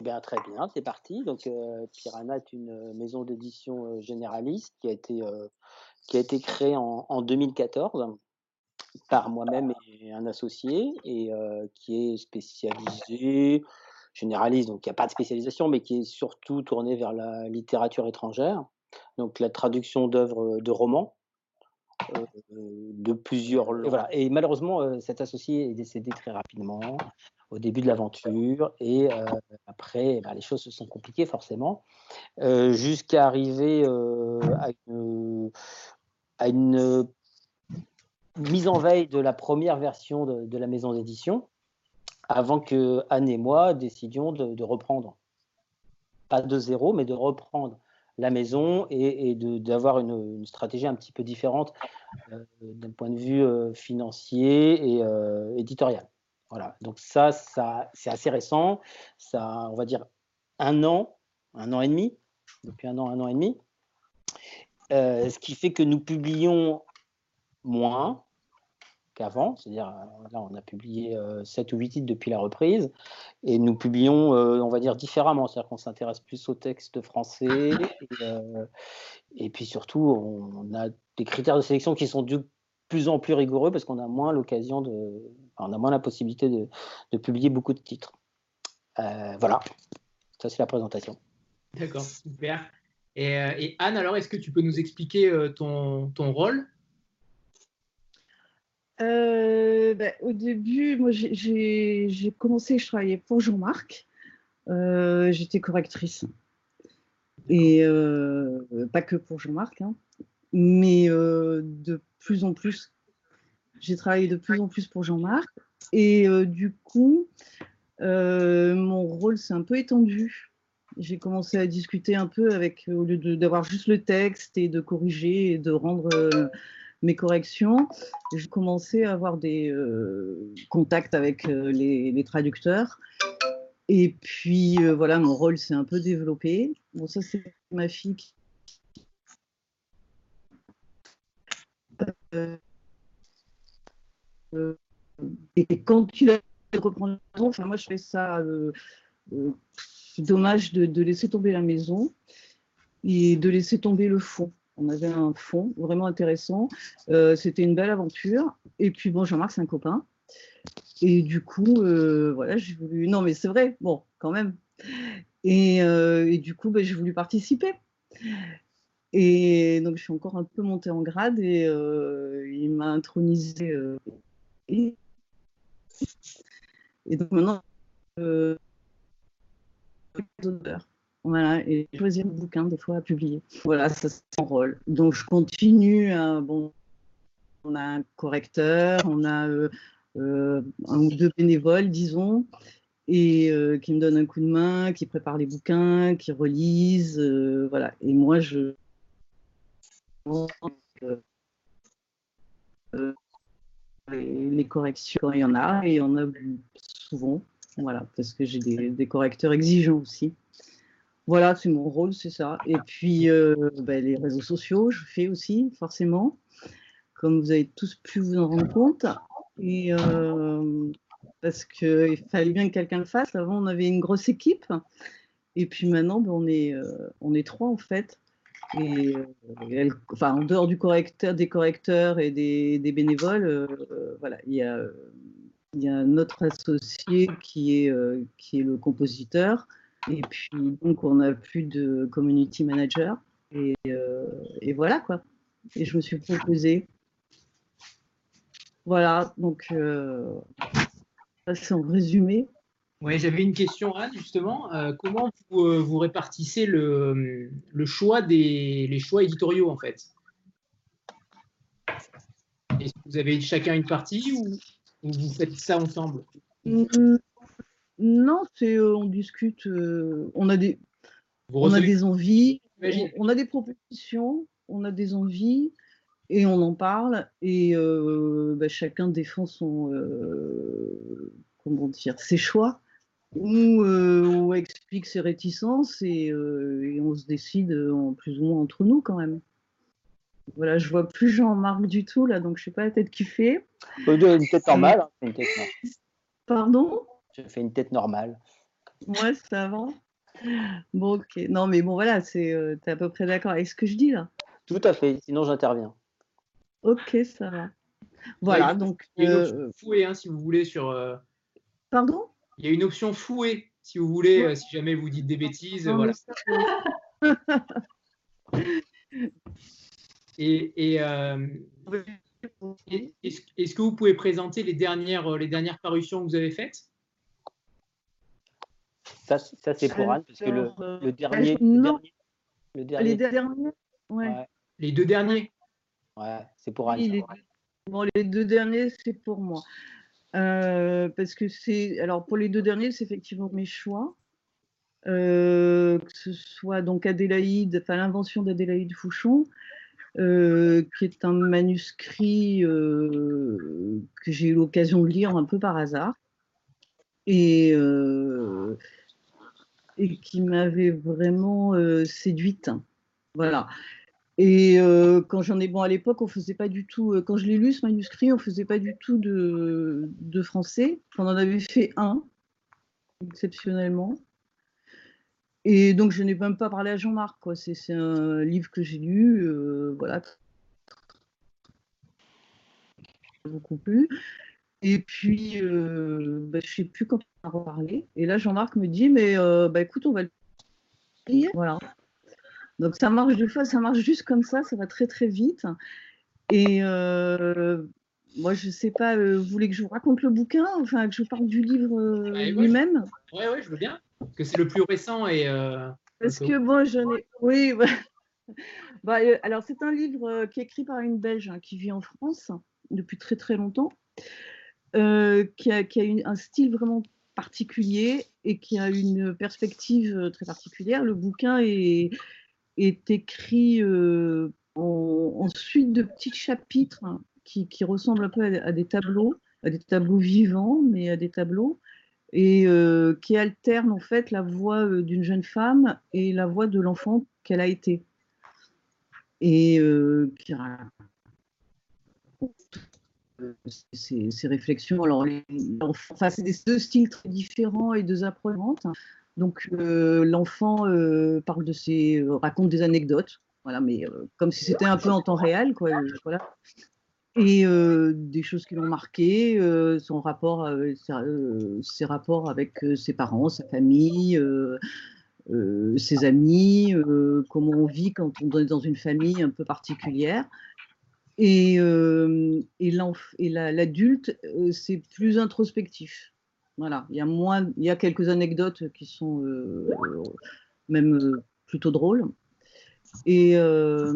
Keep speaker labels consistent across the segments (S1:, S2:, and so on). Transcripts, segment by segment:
S1: Bien, très bien, c'est parti. Donc, euh, Piranha est une maison d'édition euh, généraliste qui a été, euh, qui a été créée en, en 2014 par moi-même et un associé et qui est spécialisé, généraliste, donc il n'y a pas de spécialisation, mais qui est surtout tourné vers la littérature étrangère, donc la traduction d'œuvres de romans. de plusieurs. Et, voilà. et malheureusement, cet associé est décédé très rapidement au début de l'aventure et euh, après eh ben, les choses se sont compliquées forcément euh, jusqu'à arriver euh, à, une, à, une, mise en veille de la première version de, la maison d'édition avant que Anne et moi décidions de, reprendre pas de zéro mais de reprendre la maison et, d'avoir une, stratégie un petit peu différente d'un point de vue financier et éditorial. Voilà, donc ça, ça c'est assez récent. Ça, on va dire un an, un an et demi, depuis un an, un an et demi. Euh, ce qui fait que nous publions moins qu'avant, c'est-à-dire euh, là on a publié euh, 7 ou 8 titres depuis la reprise, et nous publions, euh, on va dire, différemment, c'est-à-dire qu'on s'intéresse plus au texte français, et, puis surtout on, a des critères de sélection qui sont du plus en plus rigoureux parce qu'on a moins l'occasion de, on a moins la possibilité de, publier beaucoup de titres. Euh, voilà, ça c'est la présentation.
S2: D'accord, super. Et, euh, Anne, alors est-ce que tu peux nous expliquer euh, ton, ton, rôle?
S3: Bah, Au début, moi j'ai commencé, je travaillais pour Jean-Marc. J'étais correctrice. Et pas que pour Jean-Marc, hein, mais de plus en plus. J'ai travaillé de plus en plus pour Jean-Marc. Et euh, du coup, euh, mon rôle s'est un peu étendu. J'ai commencé à discuter un peu avec, au lieu d'avoir juste le texte et de corriger et de rendre euh, mes corrections, j'ai commencé à avoir des contacts avec les, les, traducteurs. Et puis voilà, mon rôle s'est un peu développé. Bon, ça, c'est ma fille Euh, et quand tu as reprendre enfin moi je fais ça, euh, euh, dommage de, laisser tomber la maison et de laisser tomber le fond. On avait un fond vraiment intéressant. C'était une belle aventure. Et puis bon, Jean-Marc, c'est un copain. Et du coup, voilà, j'ai voulu. Non, mais c'est vrai, bon, quand même. Et, du coup, ben, j'ai voulu participer. Et donc, je suis encore un peu montée en grade et euh, il m'a intronisé. Euh, et, donc maintenant, euh, voilà, et choisir un bouquin des fois à publier. Voilà, ça c'est mon rôle. Donc je continue. bon, on a un correcteur, on a euh, un ou deux bénévoles, disons, et qui me donnent un coup de main, qui préparent les bouquins, qui relisent, voilà. Et moi je euh, les corrections, il y en a, et il y en a souvent, voilà, parce que j'ai des, correcteurs exigeants aussi. Voilà, c'est mon rôle, c'est ça. Et puis, euh, ben, les réseaux sociaux, je fais aussi, forcément, comme vous avez tous pu vous en rendre compte. Et euh, parce qu'il fallait bien que quelqu'un le fasse. Avant, on avait une grosse équipe. Et puis maintenant, ben, on est trois, en fait. Euh, en dehors des correcteurs et des, bénévoles, euh, voilà, il y a, il y notre associé qui est, euh, le compositeur. Et puis, donc, on n'a plus de community manager. Et, voilà, quoi. Et je me suis proposée. Voilà, donc, c'est en résumé.
S2: Oui, j'avais une question, Anne, justement. Euh, comment euh, vous, répartissez le, choix des les choix éditoriaux, en fait? Est-ce que vous avez chacun une partie ou, vous faites ça ensemble?
S3: Mm, Non, c'est euh, on discute, on a des, on a des envies, on, a des propositions, on a des envies et on en parle et bah, chacun défend son comment dire ses choix où euh, on explique ses réticences et, euh, on se décide en plus ou moins entre nous quand même. Voilà, je vois plus Jean-Marc du tout là, donc je sais pas la tête qu'il fait.
S1: Une tête normale. Hein,
S3: Pardon?
S1: Je fais une tête normale.
S3: Moi, ça va. Bon, ok. Non, mais bon, voilà, c'est, euh, tu es à peu près d'accord avec ce que je dis là.
S1: Tout à fait, sinon j'interviens.
S3: Ok, ça va. Voilà, donc.
S2: Une
S3: euh,
S2: fouet, hein, si vous voulez, sur. euh,
S3: pardon?
S2: Il y a une option fouet, si vous voulez, euh, si jamais vous dites des bêtises.
S3: Non,
S2: voilà. Et, et, euh, est-ce est-ce que vous pouvez présenter les dernières, euh, les dernières parutions que vous avez faites?
S1: Ça, ça c'est pour Anne, parce que le, dernier. le
S3: non.
S1: dernier- le dernier-
S3: Les derniers Ouais.
S1: ouais,
S2: Les deux derniers?
S1: Ouais, c'est pour Anne.
S3: Oui,
S1: ça.
S3: les, bon, les deux derniers, c'est pour moi. Euh, parce que c'est. Alors, pour les deux derniers, c'est effectivement mes choix. Euh, que ce soit donc Adélaïde, l'invention d'Adélaïde Fouchon, euh, qui est un manuscrit que j'ai eu l'occasion de lire un peu par hasard et, et qui m'avait vraiment séduite. Voilà. Et euh, quand j'en ai bon à l'époque, on faisait pas du tout. euh, Quand je l'ai lu ce manuscrit, on faisait pas du tout de, français. On en avait fait un exceptionnellement. Et donc je n'ai même pas parlé à Jean-Marc. C'est un livre que j'ai lu, euh, voilà, beaucoup plu. Et puis, euh, bah, je sais plus quand on a reparlé. Et là, Jean-Marc me dit, mais bah, écoute, on va le. Voilà. Donc ça marche des fois, ça marche juste comme ça, ça va très très vite. Et euh, moi, je sais pas, euh, vous voulez que je vous raconte le bouquin, enfin que je vous parle du livre euh,
S2: Ouais, ouais.
S3: lui-même?
S2: Oui, ouais, je veux bien. Parce que c'est le plus récent et.
S3: Parce que bon, je n'ai. Oui. Bah, alors c'est un livre qui est écrit par une Belge hein, qui vit en France depuis très très longtemps, qui a, qui a une- un style vraiment particulier et qui a une perspective très particulière. Le bouquin est, est écrit euh, en, suite de petits chapitres hein, qui, qui ressemblent un peu à, des tableaux, à des tableaux vivants, mais à des tableaux et euh, qui alterne en fait la voix euh, d'une jeune femme et la voix de l'enfant qu'elle a été. Et euh, qui ces, réflexions. Alors, enfin, c'est deux styles très différents et deux approches. Donc, euh, l'enfant euh, parle de ses, euh, raconte des anecdotes, voilà, mais comme si c'était un peu en temps réel, quoi. et des choses qui l'ont marqué, son rapport, ses, rapports avec ses parents, sa famille, ses amis, comment on vit quand on est dans une famille un peu particulière. Et, l'adulte, c'est plus introspectif. Voilà, il y a moins, il y a quelques anecdotes qui sont euh, même euh, plutôt drôles. Et euh,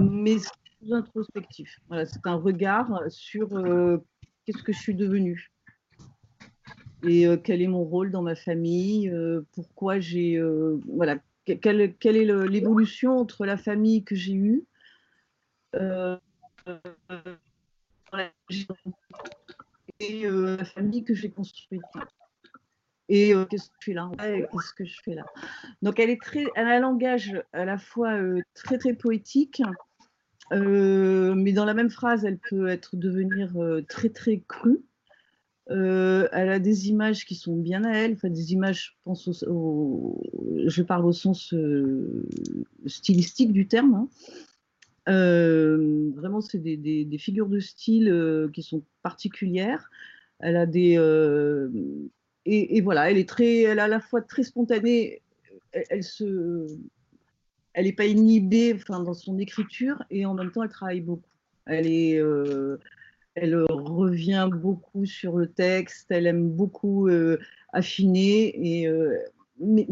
S3: mais c'est introspectif. Voilà, c'est un regard sur euh, qu'est-ce que je suis devenue et euh, quel est mon rôle dans ma famille, euh, pourquoi j'ai euh, voilà que- quelle, quelle est l'évolution entre la famille que j'ai eue euh, et euh, la famille que j'ai construite. Et euh, qu'est-ce que je fais là? Ouais, Qu'est-ce que je fais là? Donc elle est très, elle a un langage à la fois euh, très très poétique, euh, mais dans la même phrase, elle peut être devenir euh, très très crue. Elle a des images qui sont bien à elle, enfin des images, je pense, au, je parle au sens stylistique du terme. hein. Euh, vraiment, c'est des, figures de style euh, qui sont particulières. Elle a des euh, et, voilà, elle est très, elle est à la fois très spontanée. Elle, se, elle n'est pas inhibée, enfin, dans son écriture, et en même temps, elle travaille beaucoup. Elle est, elle revient beaucoup sur le texte. Elle aime beaucoup affiner et mais,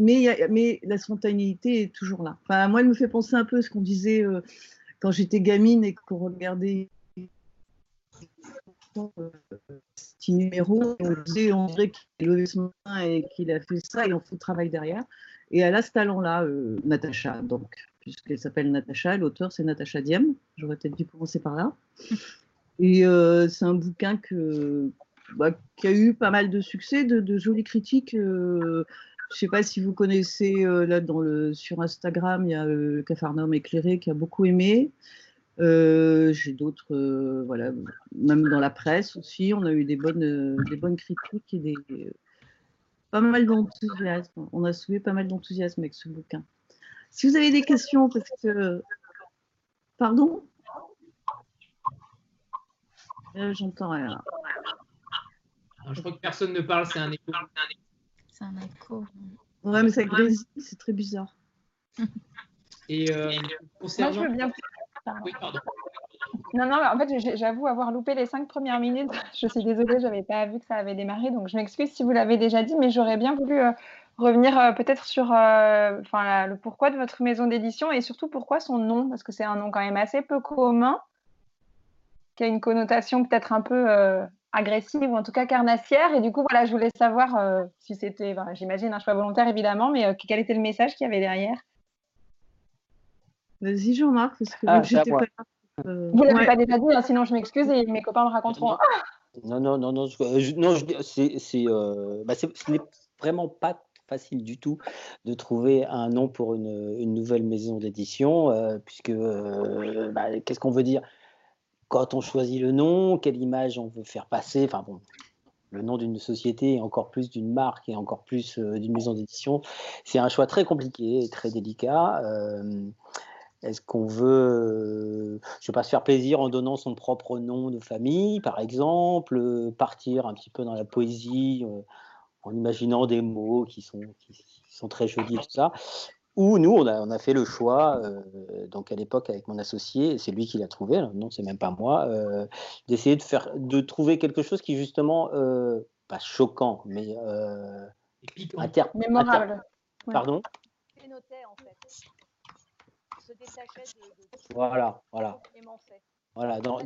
S3: mais, la spontanéité est toujours là. Enfin, moi, elle me fait penser un peu à ce qu'on disait quand j'étais gamine et qu'on regardait petit numéro, on disait, on dirait qu'il a levé son main et qu'il a fait ça et on fait le travail derrière. Et elle a ce talent-là, euh, Natacha, donc, puisqu'elle s'appelle Natacha, l'auteur c'est Natacha Diem, j'aurais peut-être dû commencer par là. Et euh, c'est un bouquin que, bah, qui a eu pas mal de succès, de, de jolies critiques. euh, je ne sais pas si vous connaissez, euh, là, dans le, sur Instagram, il y a euh, le Capharnaüm éclairé qui a beaucoup aimé. Euh, J'ai d'autres, euh, voilà, même dans la presse aussi, on a eu des bonnes, euh, des bonnes critiques et des, pas mal d'enthousiasme. On a soulevé pas mal d'enthousiasme avec ce bouquin. Si vous avez des questions, parce que. Pardon? Euh, J'entends rien.
S2: je crois que personne ne parle, c'est un écho.
S4: C'est un écho.
S3: Ouais, mais c'est très bizarre.
S2: Et euh, concernant...
S5: Moi, je veux bien. Oui, pardon. Non, non, en fait, j'avoue avoir loupé les cinq premières minutes. Je suis désolée, je n'avais pas vu que ça avait démarré, donc je m'excuse si vous l'avez déjà dit, mais j'aurais bien voulu euh, revenir euh, peut-être sur euh, enfin, le pourquoi de votre maison d'édition et surtout pourquoi son nom, parce que c'est un nom quand même assez peu commun, qui a une connotation peut-être un peu agressive ou en tout cas carnassière. Et du coup, voilà, je voulais savoir si c'était, j'imagine, un choix volontaire évidemment, mais quel était le message qu'il y avait derrière?
S3: Vas-y, Jean-Marc, parce que
S5: ah, j'étais pas euh, Vous ne l'avez pas déjà dit, hein, sinon je m'excuse et mes copains me raconteront.
S1: Non, non, non, non, je, non c'est, euh, bah, ce n'est vraiment pas facile du tout de trouver un nom pour une, une nouvelle maison d'édition, euh, puisque bah, qu'est-ce qu'on veut dire? Quand on choisit le nom, quelle image on veut faire passer, enfin bon, le nom d'une société et encore plus d'une marque et encore plus d'une maison d'édition, c'est un choix très compliqué et très délicat. Est-ce qu'on veut, euh, je pas, se faire plaisir en donnant son propre nom de famille, par exemple, euh, partir un petit peu dans la poésie, euh, en imaginant des mots qui sont, qui, sont très jolis, tout ça. Ou nous, on a, on a fait le choix, donc à l'époque avec mon associé, c'est lui qui l'a trouvé, non, c'est même pas moi, d'essayer de faire, de trouver quelque chose qui justement, pas choquant, mais
S5: inter, mémorable.
S1: Pardon? en fait voilà, voilà. Voilà, dans,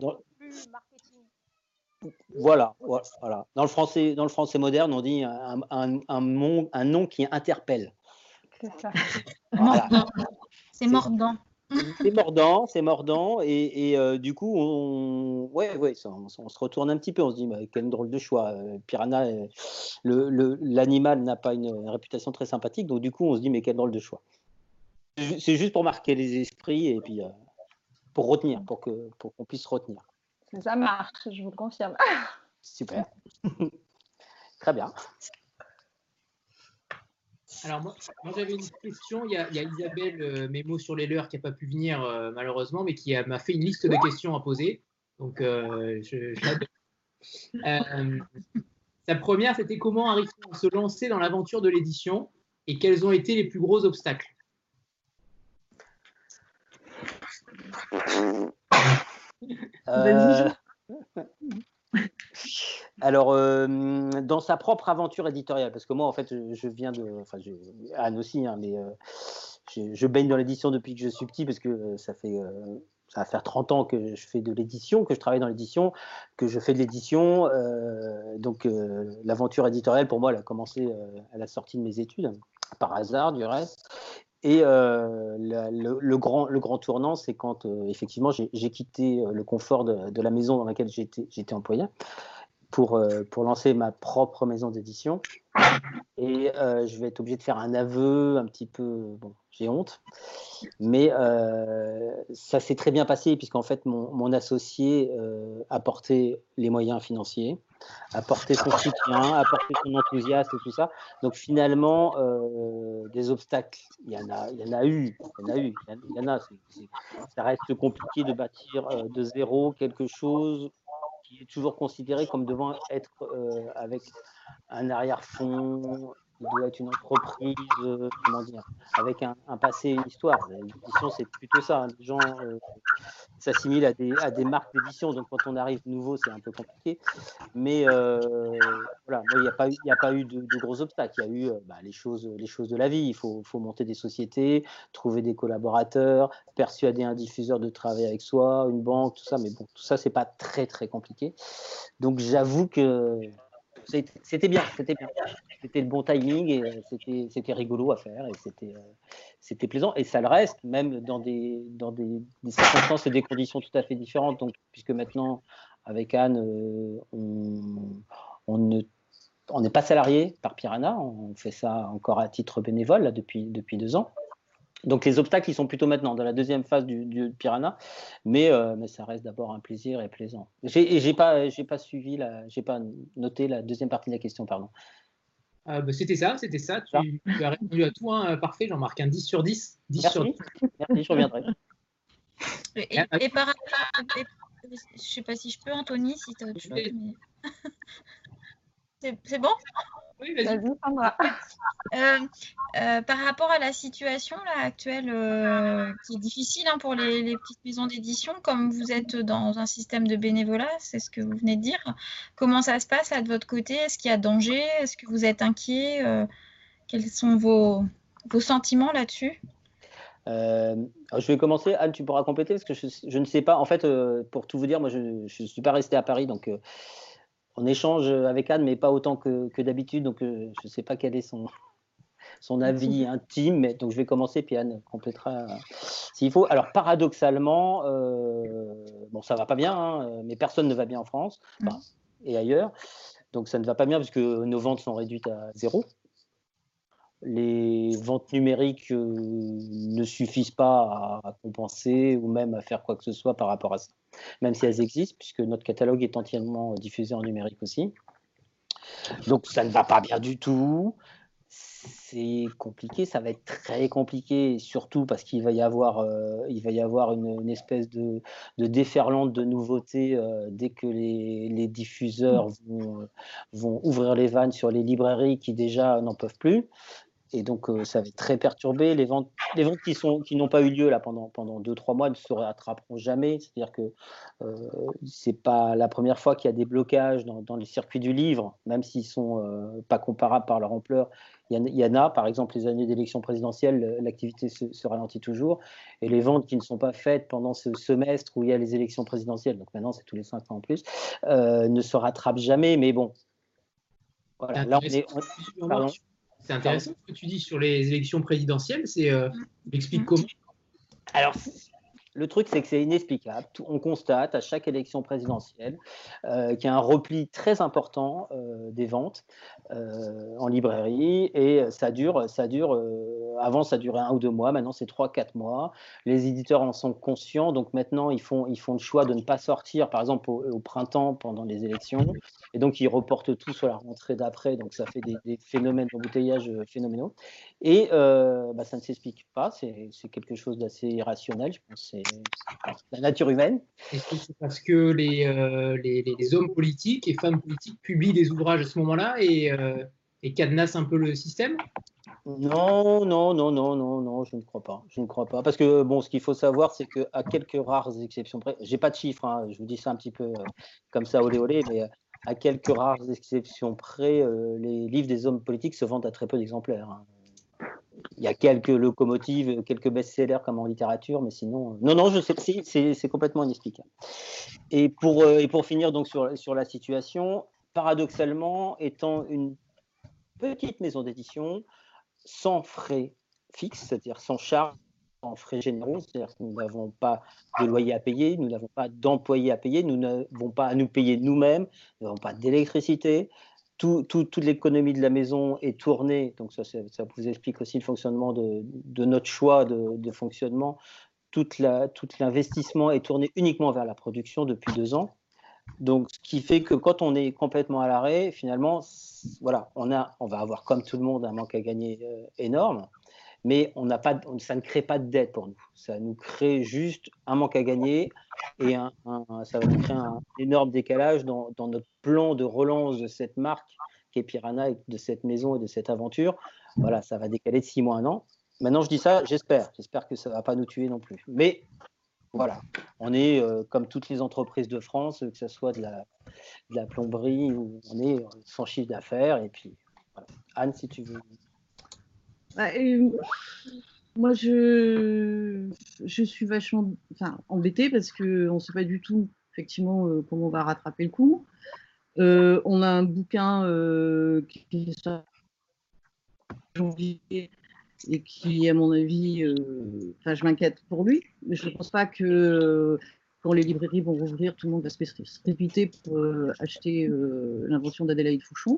S1: Voilà, voilà. Dans le français, dans le français moderne, on dit un, un, un, un nom qui interpelle.
S4: C'est ça. C'est mordant.
S1: C'est mordant, c'est mordant, et, et euh, du coup, on, ouais, ouais, on, se retourne un petit peu, on se dit, mais quel drôle de choix. Euh, Piranha, euh, l'animal n'a pas une réputation très sympathique, donc du coup, on se dit, mais quel drôle de choix. C'est juste pour marquer les esprits et puis euh, pour retenir, pour qu'on pour qu'on puisse retenir.
S5: Ça marche, je vous le confirme.
S1: Super. Très bien.
S2: Alors moi, j'avais une question. Il y a, Isabelle euh, Mémo sur les leurs qui n'a pas pu venir euh, malheureusement, mais qui m'a fait une liste de questions à poser. Donc je, sa première, c'était comment arrive à se lancer dans l'aventure de l'édition et quels ont été les plus gros obstacles?
S1: Euh, alors, euh, dans sa propre aventure éditoriale, parce que moi, en fait, je viens de. Enfin, Anne aussi, hein, mais euh, je, baigne dans l'édition depuis que je suis petit, parce que ça fait. ça va faire 30 ans que je fais de l'édition, que je travaille dans l'édition, que je fais de l'édition. donc, l'aventure éditoriale, pour moi, elle a commencé à la sortie de mes études, par hasard, du reste. Et euh, le, grand, le grand tournant, c'est quand euh, effectivement j'ai quitté euh, le confort de, la maison dans laquelle j'étais employé pour, pour lancer ma propre maison d'édition. Et je vais être obligé de faire un aveu un petit peu, bon, j'ai honte, mais ça s'est très bien passé puisqu'en fait mon, mon associé a porté les moyens financiers apporter son soutien, apporter son enthousiasme et tout ça. Donc finalement, euh, des obstacles, il y en a, il y en a eu, il y en a eu, il y en a. ça reste compliqué de bâtir euh, de zéro quelque chose qui est toujours considéré comme devant être euh, avec un arrière-fond, il doit être une entreprise, euh, comment dire, avec un, passé, une histoire. L'édition, c'est plutôt ça. Hein. Les gens euh, s'assimilent à des, à des marques d'édition, donc quand on arrive nouveau, c'est un peu compliqué. Mais euh, voilà, il n'y a pas eu, a pas eu de, gros obstacles. Il y a eu bah, les, choses, les choses de la vie. Il faut, faut, monter des sociétés, trouver des collaborateurs, persuader un diffuseur de travailler avec soi, une banque, tout ça. Mais bon, tout ça, c'est pas très, très compliqué. Donc j'avoue que c'était bien, c'était bien. C'était le bon timing et euh, c'était rigolo à faire et c'était euh, c'était plaisant et ça le reste même dans des dans des, circonstances et des conditions tout à fait différentes. Donc puisque maintenant avec Anne euh, on, on ne on n'est pas salarié par Piranha, on fait ça encore à titre bénévole là, depuis, depuis deux ans. Donc les obstacles, ils sont plutôt maintenant, dans la deuxième phase du, Piranha, mais, euh, mais ça reste d'abord un plaisir et plaisant. Et j'ai pas, pas suivi, j'ai pas noté la deuxième partie de la question, pardon.
S2: bah, c'était ça, c'était ça. Tu, as répondu à tout, hein, parfait. J'en marque un 10 sur 10. 10
S1: Merci.
S2: sur 10.
S1: Merci, je reviendrai.
S4: Et, et par et- je sais pas si je peux, Anthony, si tu as autre chose. mais- C'est c'est bon?
S2: Oui, vas-y.
S5: Vas-y, Sandra.
S4: Euh, euh, par rapport à la situation là, actuelle euh, qui est difficile hein, pour les, les petites maisons d'édition, comme vous êtes dans un système de bénévolat, c'est ce que vous venez de dire, comment ça se passe là, de votre côté? Est-ce qu'il y a danger? Est-ce que vous êtes inquiet? Euh, Quels sont vos, vos sentiments là-dessus?
S1: Euh, je vais commencer. Anne, tu pourras compléter parce que je, je ne sais pas. En fait, euh, pour tout vous dire, moi, je ne suis pas resté à Paris, donc euh, on échange avec Anne, mais pas autant que, que d'habitude. Donc, euh, je ne sais pas quel est son, son avis intime. Mais, donc, je vais commencer, puis Anne complétera euh, s'il faut. Alors, paradoxalement, euh, bon, ça va pas bien, hein, mais personne ne va bien en France enfin, et ailleurs. Donc, ça ne va pas bien puisque nos ventes sont réduites à zéro les ventes numériques euh, ne suffisent pas à, compenser ou même à faire quoi que ce soit par rapport à ça, même si elles existent, puisque notre catalogue est entièrement diffusé en numérique aussi. Donc ça ne va pas bien du tout. C'est compliqué, ça va être très compliqué, surtout parce qu'il va y avoir, euh, il va y avoir une, espèce de, déferlante de nouveautés euh, dès que les, diffuseurs vont ouvrir les vannes sur les librairies qui déjà n'en peuvent plus et donc euh, ça va être très perturbé. Les ventes, les ventes qui sont qui n'ont pas eu lieu là pendant pendant deux trois mois ne se rattraperont jamais. C'est-à-dire que euh, c'est pas la première fois qu'il y a des blocages dans, dans les circuits du livre, même s'ils sont euh, pas comparables par leur ampleur. Il y, en, il y en a, par exemple, les années d'élection présidentielle, l'activité se, se, ralentit toujours, et les ventes qui ne sont pas faites pendant ce semestre où il y a les élections présidentielles, donc maintenant c'est tous les cinq ans en plus, euh, ne se rattrapent jamais. Mais bon, voilà. Là on est. On,
S2: pardon. C'est intéressant ce que tu dis sur les élections présidentielles. C'est, euh, explique comment?
S1: Alors, le truc, c'est que c'est inexplicable. On constate à chaque élection présidentielle euh, qu'il y a un repli très important euh, des ventes euh, en librairie et ça dure, ça dure. avant, ça durait un ou deux mois. Maintenant, c'est trois, quatre mois. Les éditeurs en sont conscients, donc maintenant, ils font, ils font le choix de ne pas sortir, par exemple, au, printemps pendant les élections, et donc ils reportent tout sur la rentrée d'après. Donc, ça fait des, des phénomènes d'embouteillage phénoménaux. Et bah, ça ne s'explique pas. C'est quelque chose d'assez irrationnel. Je pense la nature humaine.
S2: Est-ce que c'est parce que les, euh, les, hommes politiques et femmes politiques publient des ouvrages à ce moment-là et, euh, et cadenassent un peu le système?
S1: Non, non, non, non, non, non, je ne crois pas. Je ne crois pas. Parce que bon, ce qu'il faut savoir, c'est qu'à quelques rares exceptions près, j'ai pas de chiffres, hein, je vous dis ça un petit peu euh, comme ça, olé olé, mais à quelques rares exceptions près, les livres des hommes politiques se vendent à très peu d'exemplaires. Hein. Il y a quelques locomotives, quelques best-sellers comme en littérature, mais sinon, non, non, je sais, c'est complètement inexplicable. Et pour, euh, finir donc sur, la situation, paradoxalement, étant une petite maison d'édition, sans frais fixes, c'est-à-dire sans charge, sans frais généraux, c'est-à-dire que nous n'avons pas de loyer à payer, nous n'avons pas d'employés à payer, nous n'avons pas à nous payer nous-mêmes, nous n'avons pas d'électricité, tout, tout, toute l'économie de la maison est tournée, donc ça, ça, vous explique aussi le fonctionnement de, notre choix de, de fonctionnement. Tout l'investissement est tourné uniquement vers la production depuis deux ans. Donc, ce qui fait que quand on est complètement à l'arrêt, finalement, voilà, on, a, on va avoir comme tout le monde un manque à gagner euh, énorme, mais on n'a pas, ça ne crée pas de dette pour nous. Ça nous crée juste un manque à gagner et un, ça va nous créer un énorme décalage dans, dans, notre plan de relance de cette marque qui est Piranha et de cette maison et de cette aventure. Voilà, ça va décaler de six mois un an. Maintenant, je dis ça, j'espère. J'espère que ça ne va pas nous tuer non plus. Mais voilà, on est euh, comme toutes les entreprises de France, que ce soit de la, de la plomberie, où on est sans chiffre d'affaires. Et puis. Anne, si tu veux.
S3: Bah, moi, je, suis vachement embêtée parce qu'on ne sait pas du tout, effectivement, euh, comment on va rattraper le coup. Euh, on a un bouquin euh, qui est janvier et qui, à mon avis, je m'inquiète pour lui. Je ne pense pas que quand les librairies vont rouvrir, tout le monde va se précipiter pour acheter l'invention d'Adélaïde Fouchon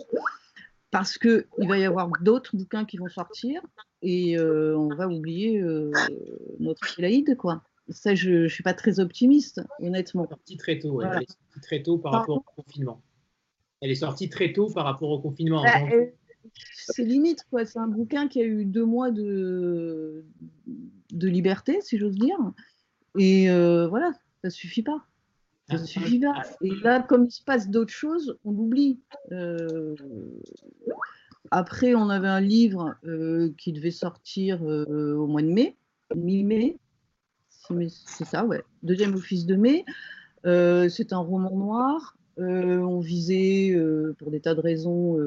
S3: parce qu'il va y avoir d'autres bouquins qui vont sortir et euh, on va oublier euh, notre Adélaïde, quoi. Ça, je ne suis pas très optimiste, honnêtement.
S2: Elle est sortie très tôt, voilà. elle est sortie très tôt par rapport au confinement. Elle est sortie très tôt par rapport au confinement.
S3: Bah, euh, c'est limite, quoi. C'est un bouquin qui a eu deux mois de, de liberté, si j'ose dire. Et euh, voilà, ça suffit pas. Ça suffit pas. Et là, comme il se passe d'autres choses, on l'oublie. Euh, après, on avait un livre euh, qui devait sortir au mois de mai, mi-mai. C'est ça, ouais. Deuxième office de mai. c'est un roman noir. on visait, pour des tas de raisons,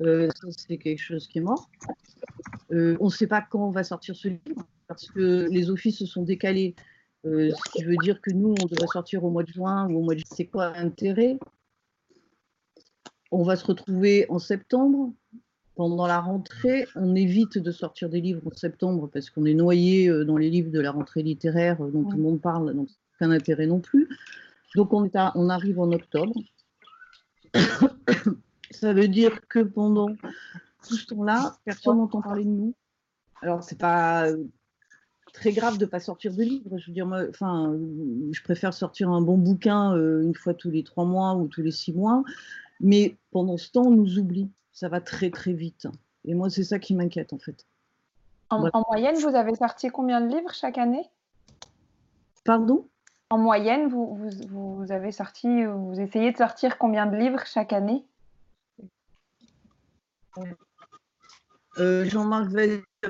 S3: euh, ça c'est quelque chose qui est mort. Euh, on ne sait pas quand on va sortir ce livre parce que les offices se sont décalés. Euh, ce qui veut dire que nous, on devrait sortir au mois de juin ou au mois de c'est quoi l'intérêt? On va se retrouver en septembre. Pendant la rentrée, on évite de sortir des livres en septembre parce qu'on est noyé dans les livres de la rentrée littéraire dont tout le monde parle, donc aucun intérêt non plus. Donc on, est on arrive en octobre. ça veut dire que pendant tout ce temps-là, personne n'entend parler de nous. Alors, c'est pas très grave de ne pas sortir de livre. Je veux dire, enfin, je préfère sortir un bon bouquin euh, une fois tous les trois mois ou tous les six mois. Mais pendant ce temps, on nous oublie. Ça va très, très vite. Et moi, c'est ça qui m'inquiète, en fait.
S5: En, en, moyenne, vous avez sorti combien de livres chaque année?
S3: Pardon?
S5: En moyenne, vous, vous, vous, avez sorti, vous essayez de sortir combien de livres chaque année?
S3: Euh, Jean-Marc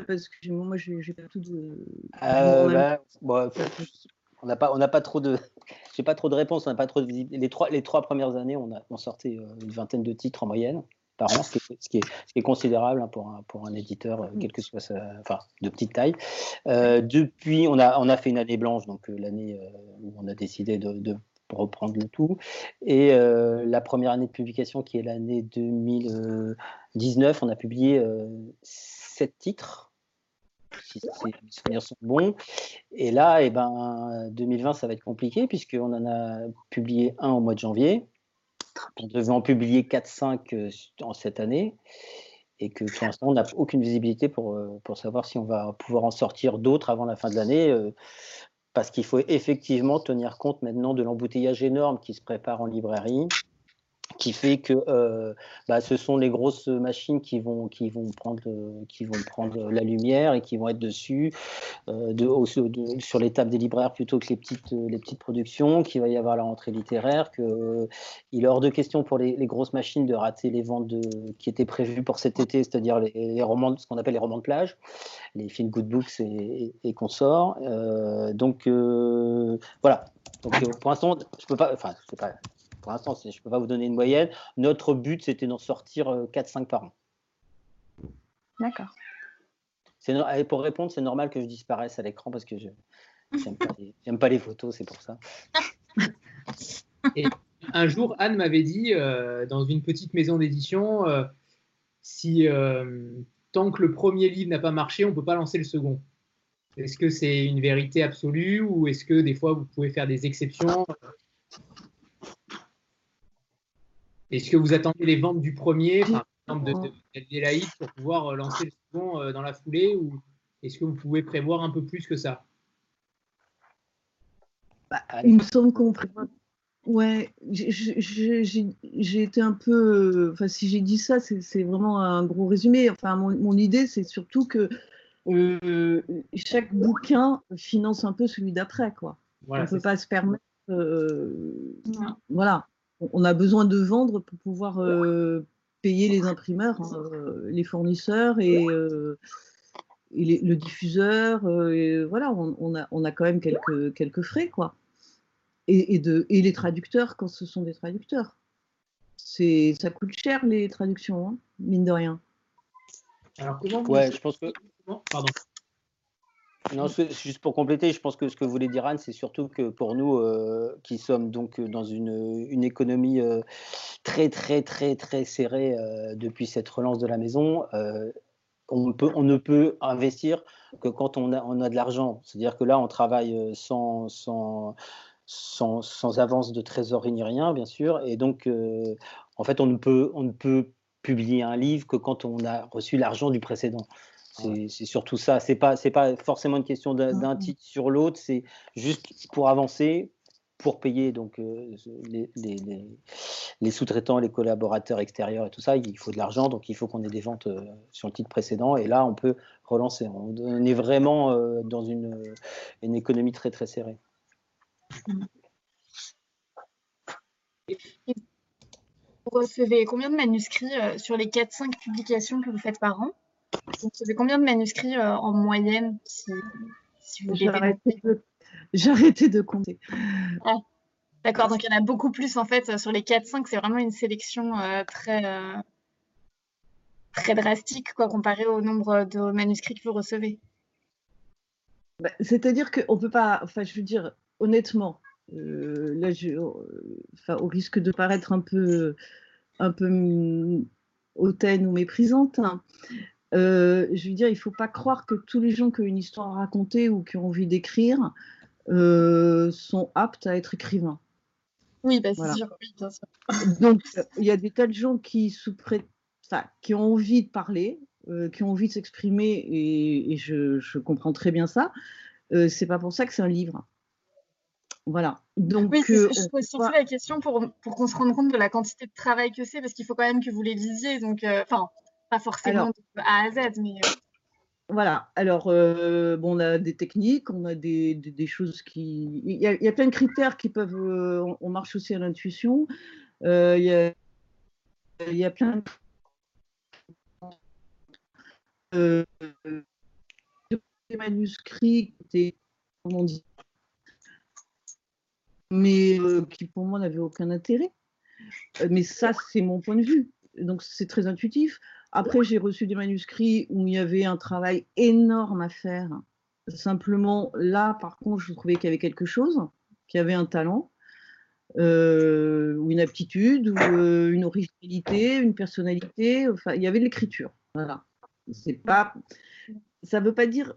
S3: parce que moi, j'ai pas tout de.
S1: Euh, bah, on n'a pas, on n'a pas trop de, j'ai pas trop de réponses, on n'a pas trop de Les trois, les trois premières années, on a, on sortait euh, une vingtaine de titres en moyenne par an, ce qui est, ce qui est, ce qui est considérable hein, pour un, pour un éditeur, quel que soit sa, enfin, de petite taille. depuis, on a, on a fait une année blanche, donc l'année où on a décidé de, reprendre le tout. Et euh, la première année de publication, qui est l'année 2019, on a publié euh, sept titres, si mes souvenirs sont bons. Et là, et eh ben, 2020, ça va être compliqué, puisqu'on en a publié un au mois de janvier. On devait en publier 4-5 euh, en cette année. Et que pour l'instant, on n'a aucune visibilité pour, pour savoir si on va pouvoir en sortir d'autres avant la fin de l'année parce qu'il faut effectivement tenir compte maintenant de l'embouteillage énorme qui se prépare en librairie qui fait que euh, bah, ce sont les grosses machines qui vont, qui, vont prendre, qui vont prendre la lumière et qui vont être dessus euh, sur les tables des libraires plutôt que les petites, les petites productions, qu'il va y avoir la rentrée littéraire, qu'il est hors de question pour les, grosses machines de rater les ventes de, qui étaient prévues pour cet été, c'est-à-dire les, romans, ce qu'on appelle les romans de plage, les films good books et, consorts. Euh, donc voilà. Donc, pour l'instant, je peux pas, enfin, sais pas, pour l'instant, je ne peux pas vous donner une moyenne. Notre but, c'était d'en sortir 4-5 euh, par an.
S5: D'accord.
S1: Pour répondre, c'est normal que je disparaisse à l'écran parce que je n'aime pas, pas, les photos, c'est pour ça.
S2: Et un jour, Anne m'avait dit, euh, dans une petite maison d'édition, euh, si tant que le premier livre n'a pas marché, on ne peut pas lancer le second. Est-ce que c'est une vérité absolue ou est-ce que des fois vous pouvez faire des exceptions? Est-ce que vous attendez les ventes du premier, par exemple de, de, pour pouvoir euh, lancer le second euh, dans la foulée ou est-ce que vous pouvez prévoir un peu plus que ça?
S3: Bah, Il me semble qu'on prévoit. Ouais, j'ai été un peu. Enfin, si j'ai dit ça, c'est vraiment un gros résumé. Enfin, mon, idée, c'est surtout que euh, chaque bouquin finance un peu celui d'après, quoi. on ne peut pas se permettre. voilà on a besoin de vendre pour pouvoir euh, payer les imprimeurs, hein, euh, les fournisseurs et, euh, le diffuseur. voilà, on, a, quand même quelques, frais, quoi. Et, les traducteurs quand ce sont des traducteurs. ça coûte cher les traductions, hein, mine de rien.
S1: Alors comment Ouais, je pense que. Pardon. Juste pour compléter, je pense que ce que voulait dire Anne, c'est surtout que pour nous, euh, qui sommes donc dans une, économie euh, très, très, très, très serrée euh, depuis cette relance de la maison, on, ne peut investir que quand on a, on a de l'argent. C'est-à-dire que là, on travaille sans, sans, sans, sans, avance de trésorerie ni rien, bien sûr. Et donc, en fait, on ne, peut, on ne peut publier un livre que quand on a reçu l'argent du précédent. C'est surtout ça. C'est pas, pas forcément une question d'un titre sur l'autre. C'est juste pour avancer, pour payer donc les, les, sous-traitants, les collaborateurs extérieurs et tout ça, il faut de l'argent, donc il faut qu'on ait des ventes sur le titre précédent. Et là, on peut relancer. On est vraiment dans une, une économie très très serrée.
S4: Vous recevez combien de manuscrits sur les 4-5 publications que vous faites par an? Vous recevez combien de manuscrits en moyenne si, si vous
S3: j'ai arrêté de compter.
S4: Ah, d'accord, donc il y en a beaucoup plus en fait sur les 4-5, c'est vraiment une sélection euh, très, euh, très drastique quoi, comparé au nombre de manuscrits que vous recevez.
S3: Bah, c'est-à-dire qu'on ne peut pas, enfin je veux dire, honnêtement, euh, là, je, au risque de paraître un peu, un peu hautaine ou méprisante, hein, je veux dire, il ne faut pas croire que tous les gens qui ont une histoire à raconter ou qui ont envie d'écrire euh, sont aptes à être écrivains.
S4: Oui, bah, c'est sûr.
S3: Donc, il y a des tas de gens qui, qui ont envie de parler, euh, qui ont envie de s'exprimer, et, je, comprends très bien ça. Euh, c'est pas pour ça que c'est un livre. Voilà. Donc,
S4: oui, je pose surtout la question pour, pour qu'on se rende compte de la quantité de travail que c'est, parce qu'il faut quand même que vous les lisiez. Donc, enfin, pas forcément de A à Z, mais.
S3: Voilà, alors euh, bon, on a des techniques, on a des, choses qui. Il y, a, plein de critères qui peuvent. Euh, on, marche aussi à l'intuition. Euh, il, y a, il, y a, plein de. manuscrits qui comment dit, mais qui pour moi n'avaient aucun intérêt. Mais ça, c'est mon point de vue. Donc c'est très intuitif. Après, j'ai reçu des manuscrits où il y avait un travail énorme à faire. Simplement, là, par contre, je trouvais qu'il y avait quelque chose, qu'il y avait un talent, euh, ou une aptitude, ou euh, une originalité, une personnalité. Il y avait de l'écriture. Voilà. C'est pas. Ça ne veut pas dire.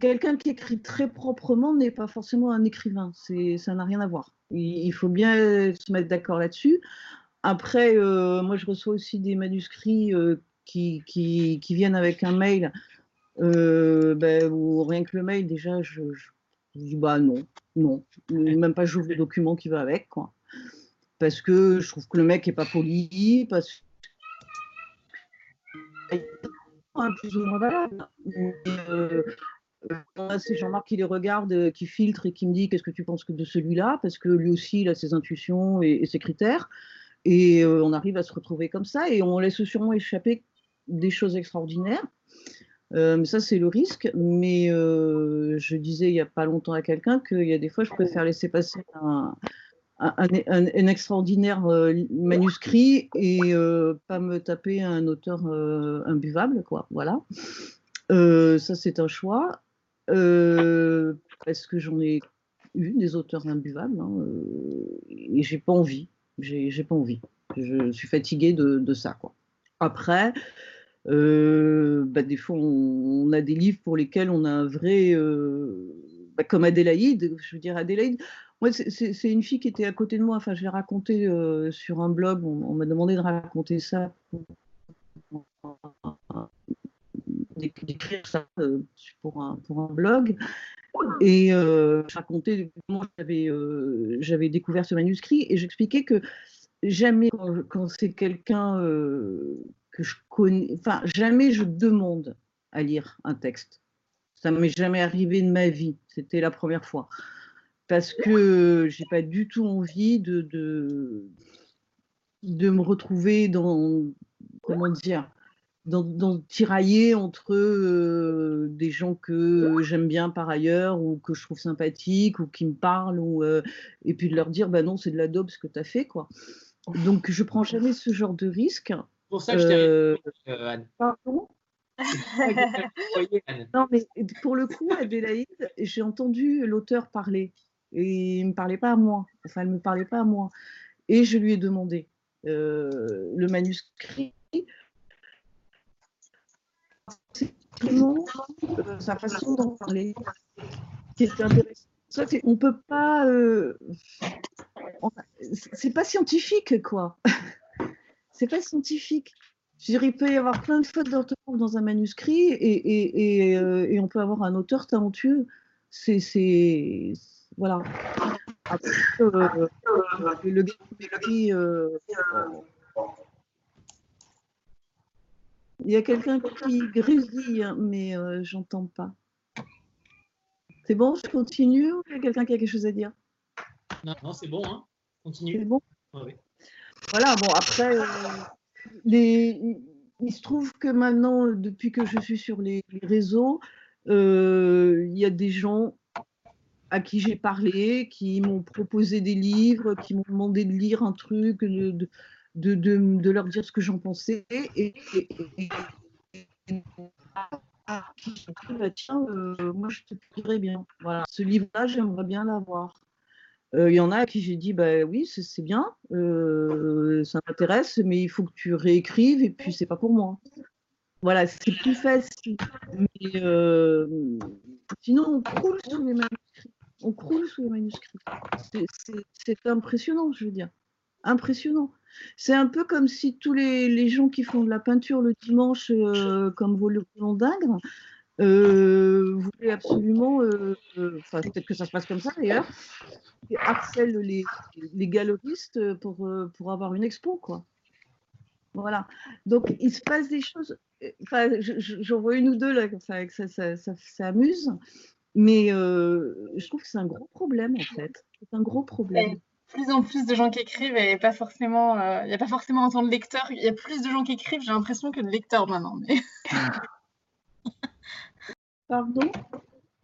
S3: Quelqu'un qui écrit très proprement n'est pas forcément un écrivain. Ça n'a rien à voir. Il, faut bien se mettre d'accord là-dessus. Après, euh, moi, je reçois aussi des manuscrits qui, qui, viennent avec un mail, euh, ben, ou rien que le mail, déjà, je, dis bah non, non, même pas j'ouvre le document qui va avec, quoi. Parce que je trouve que le mec est pas poli, parce que plus ou moins valable. Euh, c'est Jean-Marc qui les regarde, qui filtre et qui me dit qu'est-ce que tu penses de celui-là, parce que lui aussi il a ses intuitions et, ses critères. Et euh, on arrive à se retrouver comme ça et on laisse sûrement échapper des choses extraordinaires. Euh, mais ça, c'est le risque. Mais euh, je disais il n'y a pas longtemps à quelqu'un qu'il y a des fois, je préfère laisser passer un, un, extraordinaire euh, manuscrit et pas me taper un auteur imbuvable. Quoi. Voilà. ça, c'est un choix. parce que j'en ai eu des auteurs imbuvables hein, et j'ai pas envie. J'ai pas envie. Je suis fatiguée de, de ça. Quoi. Après, euh, bah, des fois, on, a des livres pour lesquels on a un vrai. Euh, bah, comme Adélaïde, je veux dire, Adélaïde. Moi, c'est une fille qui était à côté de moi. Enfin, je l'ai raconté euh, sur un blog. On, m'a demandé de raconter ça. d'écrire ça pour un, pour un blog. Et je racontais comment j'avais découvert ce manuscrit et j'expliquais que jamais quand, c'est quelqu'un euh, que je connais, enfin jamais je demande à lire un texte. Ça m'est jamais arrivé de ma vie. C'était la première fois parce que j'ai pas du tout envie de, de, de me retrouver dans comment dire dans, dans tirailler entre euh, des gens que j'aime bien par ailleurs ou que je trouve sympathiques ou qui me parlent ou euh, et puis de leur dire bah non c'est de la dope ce que tu as fait quoi donc, je prends jamais ce genre de risque.
S2: Pour ça que je t'ai euh, euh, Anne. Pardon?
S3: Non, mais pour le coup, Adélaïde, j'ai entendu l'auteur parler et il ne me parlait pas à moi. Enfin, elle ne me parlait pas à moi. Et je lui ai demandé euh, le manuscrit. C'est vraiment sa façon d'en parler qui est intéressante on peut pas. Euh, c'est pas scientifique, quoi. c'est pas scientifique. Je dirais, il peut y avoir plein de fautes d'orthographe dans un manuscrit et, et, euh, et, on peut avoir un auteur talentueux. C'est. Voilà. euh, euh, il y a quelqu'un qui grésille, hein, mais j'entends pas. C'est bon, je continue il y a quelqu'un qui a quelque chose à dire?
S2: Non, non, c'est bon, hein. Continue.
S3: C'est bon. Voilà, bon, après, euh, les, il se trouve que maintenant, depuis que je suis sur les, les réseaux, euh, il y a des gens à qui j'ai parlé, qui m'ont proposé des livres, qui m'ont demandé de lire un truc, de, de, de, leur dire ce que j'en pensais. Et, et- et- et- bah, tiens, euh, moi je te dirais bien. Voilà, ce livre-là, j'aimerais bien l'avoir. Euh, Il y en a à qui j'ai dit, bah oui, c'est bien, euh, ça m'intéresse, mais il faut que tu réécrives et puis c'est pas pour moi. Voilà, c'est plus facile. Euh, sinon, on croule sous les manuscrits. On croule sous les manuscrits. C'est- impressionnant, je veux dire. Impressionnant. C'est un peu comme si tous les, les gens qui font de la peinture le dimanche, euh, comme Volon d'Ingres, euh, voulaient absolument, euh, euh, enfin peut-être que ça se passe comme ça d'ailleurs, qui harcèlent les, les galeristes pour, euh, pour avoir une expo, quoi. Voilà. Donc, il se passe des choses. Enfin, je- je- j'en vois une ou deux là, ça, ça, ça, ça amuse. Mais euh, je trouve que c'est un gros problème, en fait. C'est un gros problème.
S5: plus en plus de gens qui écrivent et pas forcément, euh, il n'y a pas forcément autant de lecteurs. Il y a plus de gens qui écrivent, j'ai l'impression, que de lecteurs maintenant. Mais...
S3: Pardon?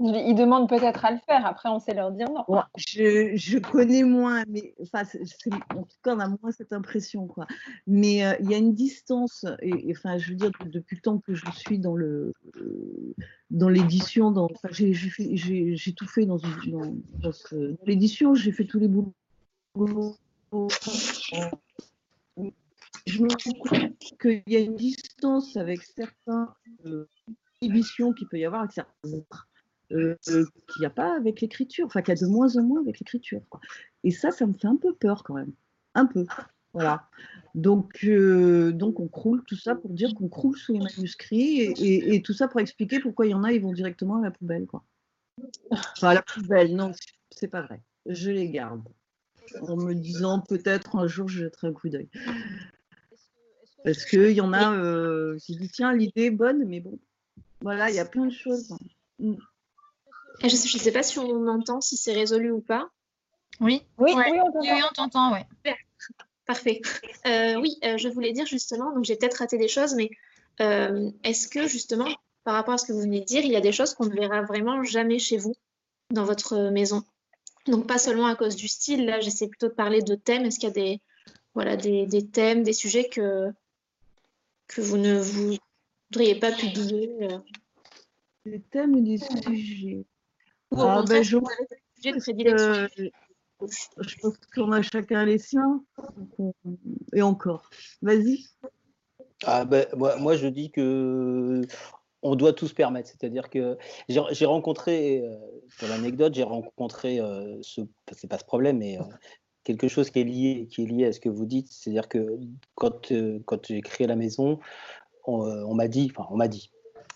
S5: Ils demandent peut-être à le faire, après on sait leur dire non.
S3: Je, je connais moins, mais enfin, en tout cas, on a moins cette impression, quoi. Mais euh, il y a une distance, et, et, enfin, je veux dire, de- depuis le temps que je suis dans le euh, dans l'édition, enfin, j'ai tout fait dans, dans l'édition, j'ai fait tous les boulots. Je me rends compte qu'il y a une distance avec certains euh, éditions qu'il peut y avoir avec certains euh, euh, qu'il n'y a pas avec l'écriture, enfin qu'il y a de moins en moins avec l'écriture. Et ça, ça me fait un peu peur quand même. Un peu. Voilà. Donc, euh, donc on croule tout ça pour dire qu'on croule sous les manuscrits et, et- et tout ça pour expliquer pourquoi il y en a, ils vont directement à la poubelle. Quoi. Enfin, à la poubelle, non, c'est pas vrai. Je les garde. En me disant peut-être un jour je jetterai un coup d'œil. Parce qu'il y en a, euh, j'ai dit tiens, l'idée est bonne, mais bon, voilà, il y a plein de choses. Mm.
S6: Et Je ne sais, pas si on entend, si c'est résolu ou pas.
S4: Oui,
S5: Oui,
S4: Ouais.
S5: oui, on t'entend.
S4: oui, on t'entend, ouais.
S6: Parfait. Euh, oui, euh, je voulais dire justement, donc j'ai peut-être raté des choses, mais euh, est-ce que justement, par rapport à ce que vous venez de dire, il y a des choses qu'on ne verra vraiment jamais chez vous, dans votre maison? Donc pas seulement à cause du style, là j'essaie plutôt de parler de thèmes. Est-ce qu'il y a des, voilà, des, des thèmes, des sujets que, que vous ne voudriez pas publier euh,
S3: Des thèmes et des sujets.
S6: ou au
S3: Ah,
S6: contraire,
S3: ben, je-
S6: de prédilection
S3: Euh, je pense qu'on a chacun les siens. Et encore. Vas-y.
S1: Ah ben, moi, moi, je dis que on doit tout se permettre. C'est-à-dire que j'ai rencontré, euh, pour l'anecdote, j'ai rencontré euh, ce, c'est pas ce problème, mais euh, quelque chose qui est lié, qui est lié à ce que vous dites. C'est-à-dire que quand, euh, quand j'ai créé la maison, on, euh, on m'a dit, enfin, on m'a dit,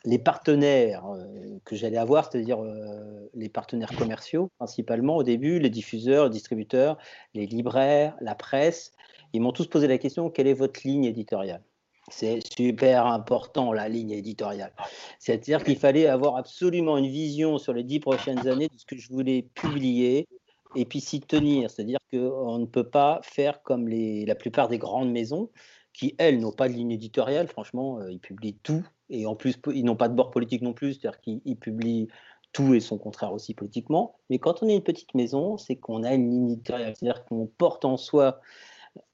S1: les partenaires euh, que j'allais avoir, c'est-à-dire euh, les partenaires commerciaux principalement au début, les diffuseurs, les distributeurs, les libraires, la presse, ils m'ont tous posé la question quelle est votre ligne éditoriale? C'est super important la ligne éditoriale. C'est-à-dire qu'il fallait avoir absolument une vision sur les dix prochaines années de ce que je voulais publier et puis s'y tenir. C'est-à-dire qu'on ne peut pas faire comme la plupart des grandes maisons qui, elles, n'ont pas de ligne éditoriale. Franchement, euh, ils publient tout. Et en plus, ils n'ont pas de bord politique non plus. C'est-à-dire qu'ils ils publient tout et son contraire aussi politiquement. Mais quand on est une petite maison, c'est qu'on a une ligne éditoriale. C'est-à-dire qu'on porte en soi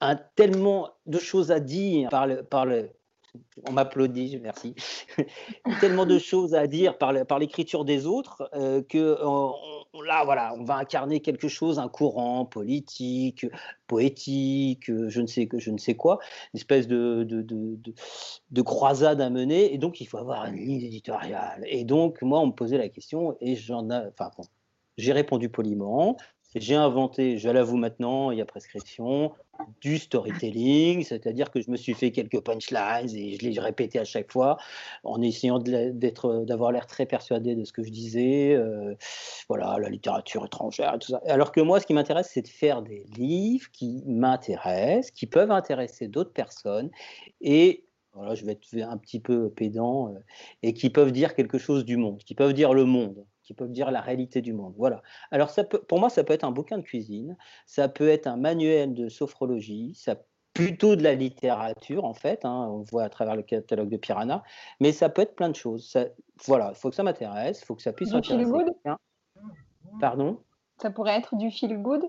S1: un, tellement de choses à dire par le, par le, on m'applaudit, merci. Tellement de choses à dire par, l'écriture des autres euh, que on- là, voilà, on va incarner quelque chose, un courant politique, poétique, euh, je ne sais je ne sais quoi, une espèce de, de, de, de- de croisade à mener. Et donc, il faut avoir une ligne éditoriale. Et donc, moi, on me posait la question et j'en ai, enfin j'ai répondu poliment. J'ai inventé, je l'avoue maintenant, il y a prescription, du storytelling, c'est-à-dire que je me suis fait quelques punchlines et je les répétais à chaque fois en essayant d'être, d'avoir l'air très persuadé de ce que je disais. Euh, voilà, la littérature étrangère et tout ça. Alors que moi, ce qui m'intéresse, c'est de faire des livres qui m'intéressent, qui peuvent intéresser d'autres personnes et voilà, je vais être un petit peu pédant, euh, et qui peuvent dire quelque chose du monde, qui peuvent dire le monde qui peuvent dire la réalité du monde. Voilà. Alors ça peut, pour moi, ça peut être un bouquin de cuisine, ça peut être un manuel de sophrologie, ça plutôt de la littérature en fait, hein, on voit à travers le catalogue de Piranha, mais ça peut être plein de choses. voilà, il faut que ça m'intéresse, il faut que ça puisse
S5: du feel good
S1: Pardon?
S5: Ça pourrait être du feel good?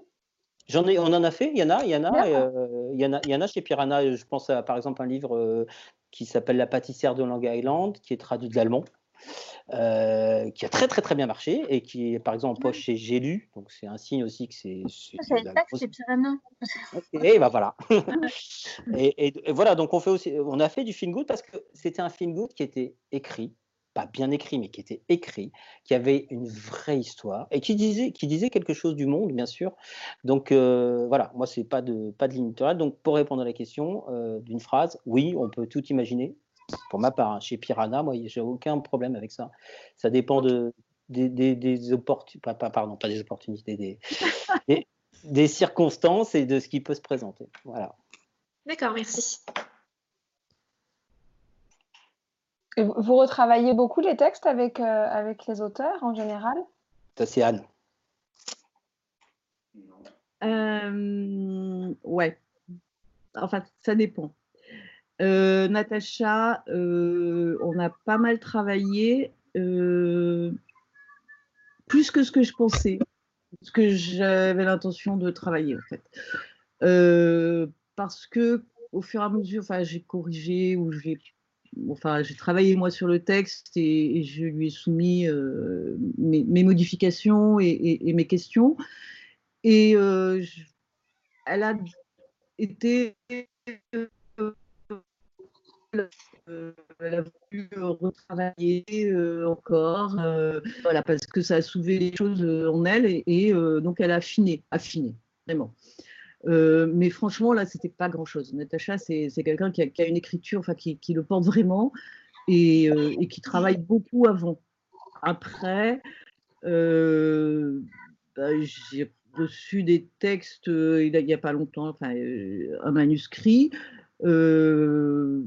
S1: J'en ai, on en a fait, il y en a, il y en a, euh, il y en a, il y en a chez Piranha. Je pense à par exemple un livre euh, qui s'appelle La pâtissière de Long Island, qui est traduit de l'allemand. Euh, qui a très très très bien marché et qui est par exemple en poche chez J'ai lu, donc c'est un signe aussi que c'est. Et bah voilà. et, voilà, donc on fait aussi, on a fait du film good parce que c'était un film good qui était écrit, pas bien écrit, mais qui était écrit, qui avait une vraie histoire et qui disait, qui disait quelque chose du monde, bien sûr. Donc euh, voilà, moi c'est pas de pas de ligne Donc pour répondre à la question euh, d'une phrase, oui, on peut tout imaginer, pour ma part, hein, chez Piranha, moi, j'ai aucun problème avec ça. Ça dépend de, des, des, opportunités, pas, pardon, pas des opportunités, des, des, circonstances et de ce qui peut se présenter. Voilà.
S6: D'accord, merci.
S5: vous retravaillez beaucoup les textes avec, euh, avec les auteurs en général?
S1: Ça, c'est Anne.
S3: Euh, ouais. Enfin, ça dépend. Euh, Natacha, euh, on a pas mal travaillé, euh, plus que ce que je pensais, ce que j'avais l'intention de travailler en fait. parce que au fur et à mesure, enfin, j'ai corrigé ou j'ai travaillé moi sur le texte et, je lui ai soumis mes, modifications et, mes questions. Et elle a été euh, elle a voulu retravailler euh, encore, euh, voilà, parce que ça a soulevé des choses en elle et, donc elle a affiné, affiné, vraiment. mais franchement, là, c'était pas grand-chose. Natacha, c'est quelqu'un qui, a, une écriture, enfin, qui, le porte vraiment et, qui travaille beaucoup avant. Après, bah, j'ai reçu des textes il n'y a, pas longtemps, enfin, un manuscrit. Euh,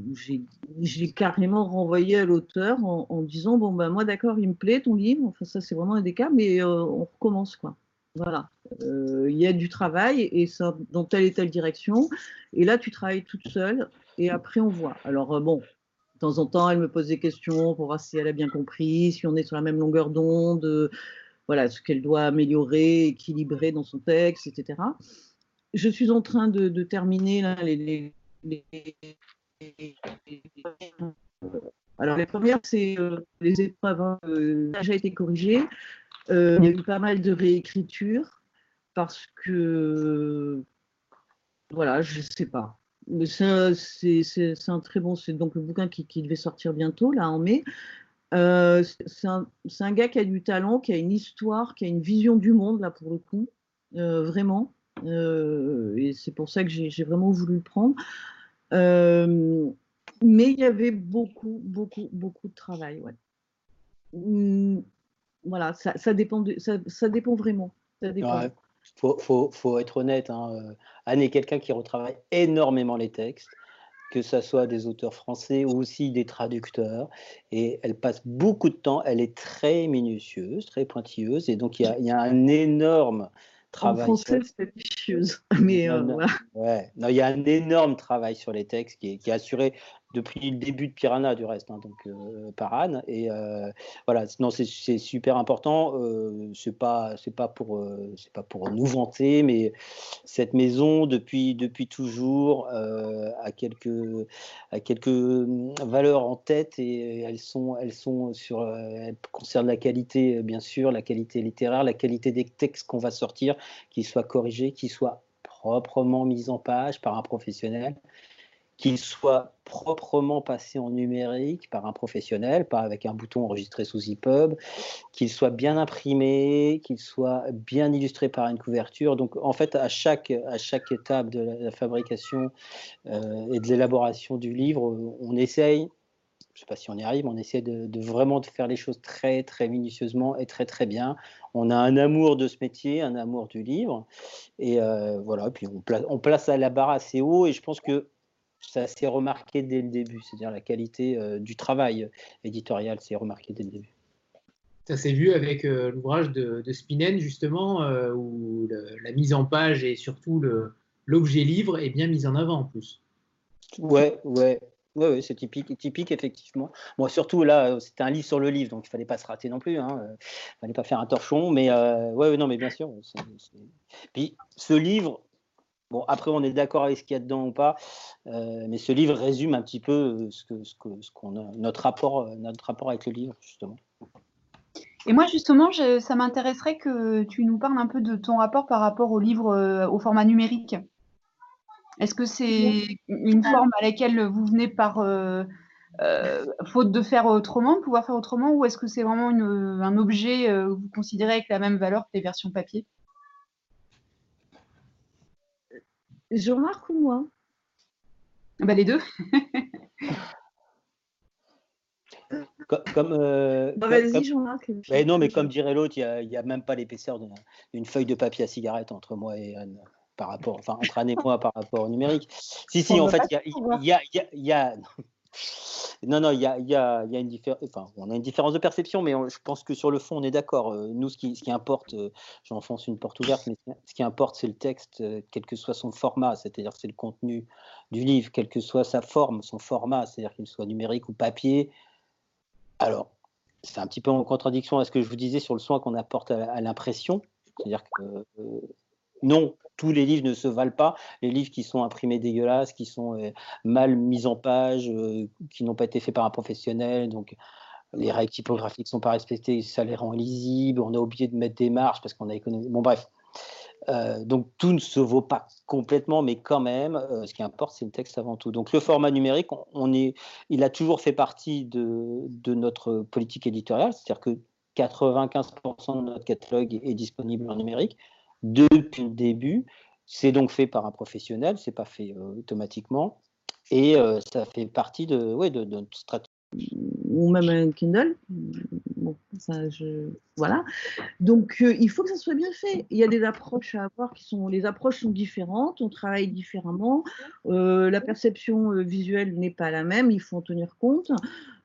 S3: j'ai carrément renvoyé à l'auteur en, disant bon ben moi d'accord il me plaît ton livre. Enfin ça c'est vraiment un des cas mais euh, on recommence quoi. Voilà. Euh, il y a du travail et ça dans telle et telle direction. Et là tu travailles toute seule et après on voit. Alors bon de temps en temps elle me pose des questions pour voir si elle a bien compris si on est sur la même longueur d'onde voilà ce qu'elle doit améliorer équilibrer dans son texte etc je suis en train de, terminer là, les alors, les premières, c'est euh, les épreuves. Hein, euh, déjà été corrigées. Euh, il y a eu pas mal de réécriture parce que, voilà, je ne sais pas. C'est un très bon. C'est donc le bouquin qui, devait sortir bientôt, là, en mai. c'est un, un, gars qui a du talent, qui a une histoire, qui a une vision du monde, là, pour le coup. vraiment. Et c'est pour ça que j'ai vraiment voulu le prendre. Euh, mais il y avait beaucoup, beaucoup, beaucoup de travail. Ouais. Hmm, voilà, ça, dépend, ça, ça, dépend vraiment. Ça dépend.
S1: faut, faut, faut, être honnête. Hein. Euh, Anne est quelqu'un qui retravaille énormément les textes, que ce soit des auteurs français ou aussi des traducteurs. Et elle passe beaucoup de temps. Elle est très minutieuse, très pointilleuse. Et donc, il y a, il y a un énorme
S3: en français, c'est Mais euh, voilà.
S1: Ouais. Non, il y a un énorme travail sur les textes qui est, qui est assuré depuis le début de Piranha du reste, hein, donc euh, par Anne. Et euh, voilà, non, c'est super important. Euh, c'est pas, c'est pas pour, euh, c'est pas pour nous vanter, mais cette maison depuis depuis toujours a quelques a quelques hum, valeurs en tête et elles sont elles sont sur, elles concernent la qualité bien sûr, la qualité littéraire, la qualité des textes qu'on va sortir, qu'ils soient corrigés, qu'ils soient proprement mis en page par un professionnel qu'il soit proprement passé en numérique par un professionnel, pas avec un bouton enregistré sous EPUB, qu'il soit bien imprimé, qu'il soit bien illustré par une couverture. Donc en fait, à chaque, à chaque étape de la, fabrication euh, et de l'élaboration du livre, on essaye je ne sais pas si on y arrive, on essaie de, vraiment de faire les choses très très minutieusement et très très bien. On a un amour de ce métier, un amour du livre, et euh, voilà. Puis on place, on place à la barre assez haut, et je pense que ça s'est remarqué dès le début, c'est-à-dire la qualité euh, du travail éditorial s'est remarqué dès le début.
S2: Ça s'est vu avec euh, l'ouvrage de, Spinen, justement, où la mise en page et surtout l'objet livre est bien mis en avant en plus.
S1: Ouais, ouais, oui, ouais, c'est typique, typique, effectivement. Moi, surtout là, c'était un livre sur le livre, donc il fallait pas se rater non plus. Hein. Il fallait pas faire un torchon, mais euh, ouais, non, mais bien sûr. Puis ce livre, bon, après, on est d'accord avec ce qu'il y a dedans ou pas, euh, mais ce livre résume un petit peu euh, ce que, ce que, ce qu'on a, notre rapport, notre rapport avec le livre, justement.
S7: Et moi, justement, ça m'intéresserait que tu nous parles un peu de ton rapport par rapport au livre au format numérique. Est-ce que c'est une forme à laquelle vous venez par euh, euh, faute de faire autrement, de pouvoir faire autrement, ou est-ce que c'est vraiment un objet euh, que vous considérez avec la même valeur que les versions papier?
S3: Jean-Marc ou moi?
S7: Bah, Les deux.
S1: comme,
S3: bah, Vas-y, Jean-Marc.
S1: non, mais comme dirait l'autre, il n'y a, a, même pas l'épaisseur d'une feuille de papier à cigarette entre moi et Anne par rapport, enfin, entre Anne et moi par rapport au numérique. Si, si, en fait, il y a, y, a, y a, non, non, il y a, une différence. Enfin, on a une différence de perception, mais je pense que sur le fond, on est d'accord. Euh, nous, ce qui, importe, euh, j'enfonce une porte ouverte, mais ce qui importe, c'est le texte, euh, quel que soit son format, c'est-à-dire c'est le contenu du livre, quelle que soit sa forme, son format, c'est-à-dire qu'il soit numérique ou papier. Alors, c'est un petit peu en contradiction à ce que je vous disais sur le soin qu'on apporte à l'impression, c'est-à-dire que non, tous les livres ne se valent pas. Les livres qui sont imprimés dégueulasses, qui sont euh, mal mis en page, euh, qui n'ont pas été faits par un professionnel, donc les règles typographiques ne sont pas respectées, ça les rend illisibles. On a oublié de mettre des marges parce qu'on a économisé. Bon, bref. Euh, donc tout ne se vaut pas complètement, mais quand même, ce qui importe, c'est le texte avant tout. Donc le format numérique, on, est, il a toujours fait partie de notre politique éditoriale, c'est-à-dire que 95% de notre catalogue est disponible en numérique depuis le début. C'est donc fait par un professionnel, c'est pas fait euh, automatiquement. Et euh, ça fait partie de, ouais, de, notre stratégie.
S3: Ou même un Kindle. Bon, ça, je... Voilà. Donc, euh, il faut que ça soit bien fait. Il y a des approches à avoir qui sont. Les approches sont différentes, on travaille différemment. la perception visuelle n'est pas la même, il faut en tenir compte.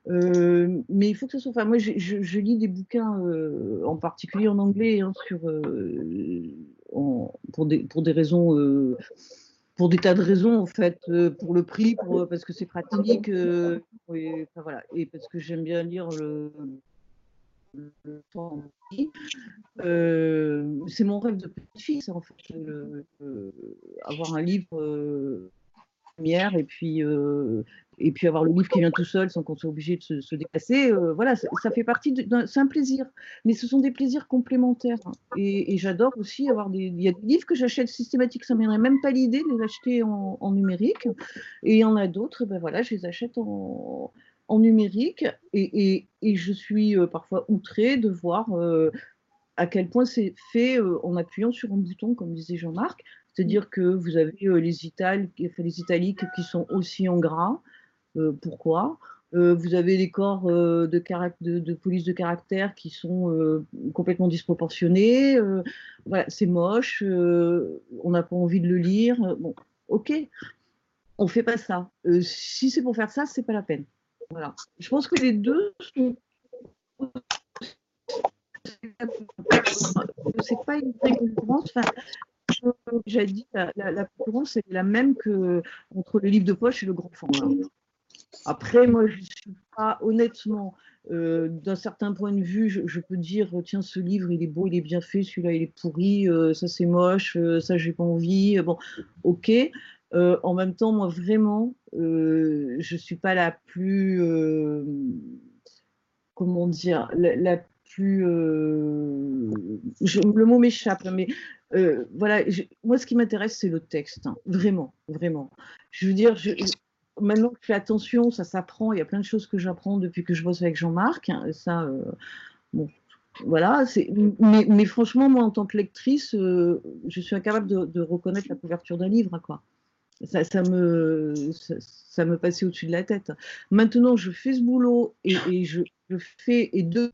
S3: Euh, mais il faut que ça soit. Enfin, moi, je, lis des bouquins, euh, en particulier en anglais, hein, sur, euh, pour, des, pour des raisons, pour des tas de raisons en fait, pour le prix, parce que c'est pratique, et, voilà, et parce que j'aime bien lire le, le temps. c'est mon rêve de petit fils en fait, avoir un livre lumière et puis et puis avoir le livre qui vient tout seul sans qu'on soit obligé de se, déplacer, euh, voilà, ça, fait partie c'est un plaisir. Mais ce sont des plaisirs complémentaires. Et, j'adore aussi avoir des, il y a des livres que j'achète systématiquement, ça ne m'aimerait même pas l'idée de les acheter en, numérique. Et il y en a d'autres, ben voilà, je les achète en, numérique. Et, je suis euh, parfois outrée de voir euh, à quel point c'est fait en appuyant sur un bouton, comme disait Jean-Marc. C'est-à-dire que vous avez les, italiques qui sont aussi en gras, pourquoi. Euh, vous avez des corps euh, de, police de caractère qui sont complètement disproportionnés. voilà, c'est moche. on n'a pas envie de le lire. Bon, ok, on fait pas ça. si c'est pour faire ça, c'est pas la peine. Voilà. Je pense que les deux sont c'est pas une vraie concurrence. J'ai dit, la, la, concurrence est la même que entre le livre de poche et le grand format. Après, moi, je ne suis pas, honnêtement, euh, d'un certain point de vue, je, peux dire, tiens, ce livre, il est beau, il est bien fait, celui-là, il est pourri, euh, ça, c'est moche, euh, ça, j'ai pas envie. Bon, ok. en même temps, moi, vraiment, je ne suis pas la plus, comment dire, la, plus, le mot m'échappe, mais voilà, moi, ce qui m'intéresse, c'est le texte, hein, vraiment, vraiment. Je veux dire, je, maintenant que je fais attention, ça s'apprend. Il y a plein de choses que j'apprends depuis que je bosse avec Jean-Marc. Ça, euh. Mais, franchement, moi, en tant que lectrice, euh, je suis incapable de, reconnaître la couverture d'un livre, quoi. Ça, me, ça, me passait au-dessus de la tête. Maintenant, je fais ce boulot et, je, je, fais et deux.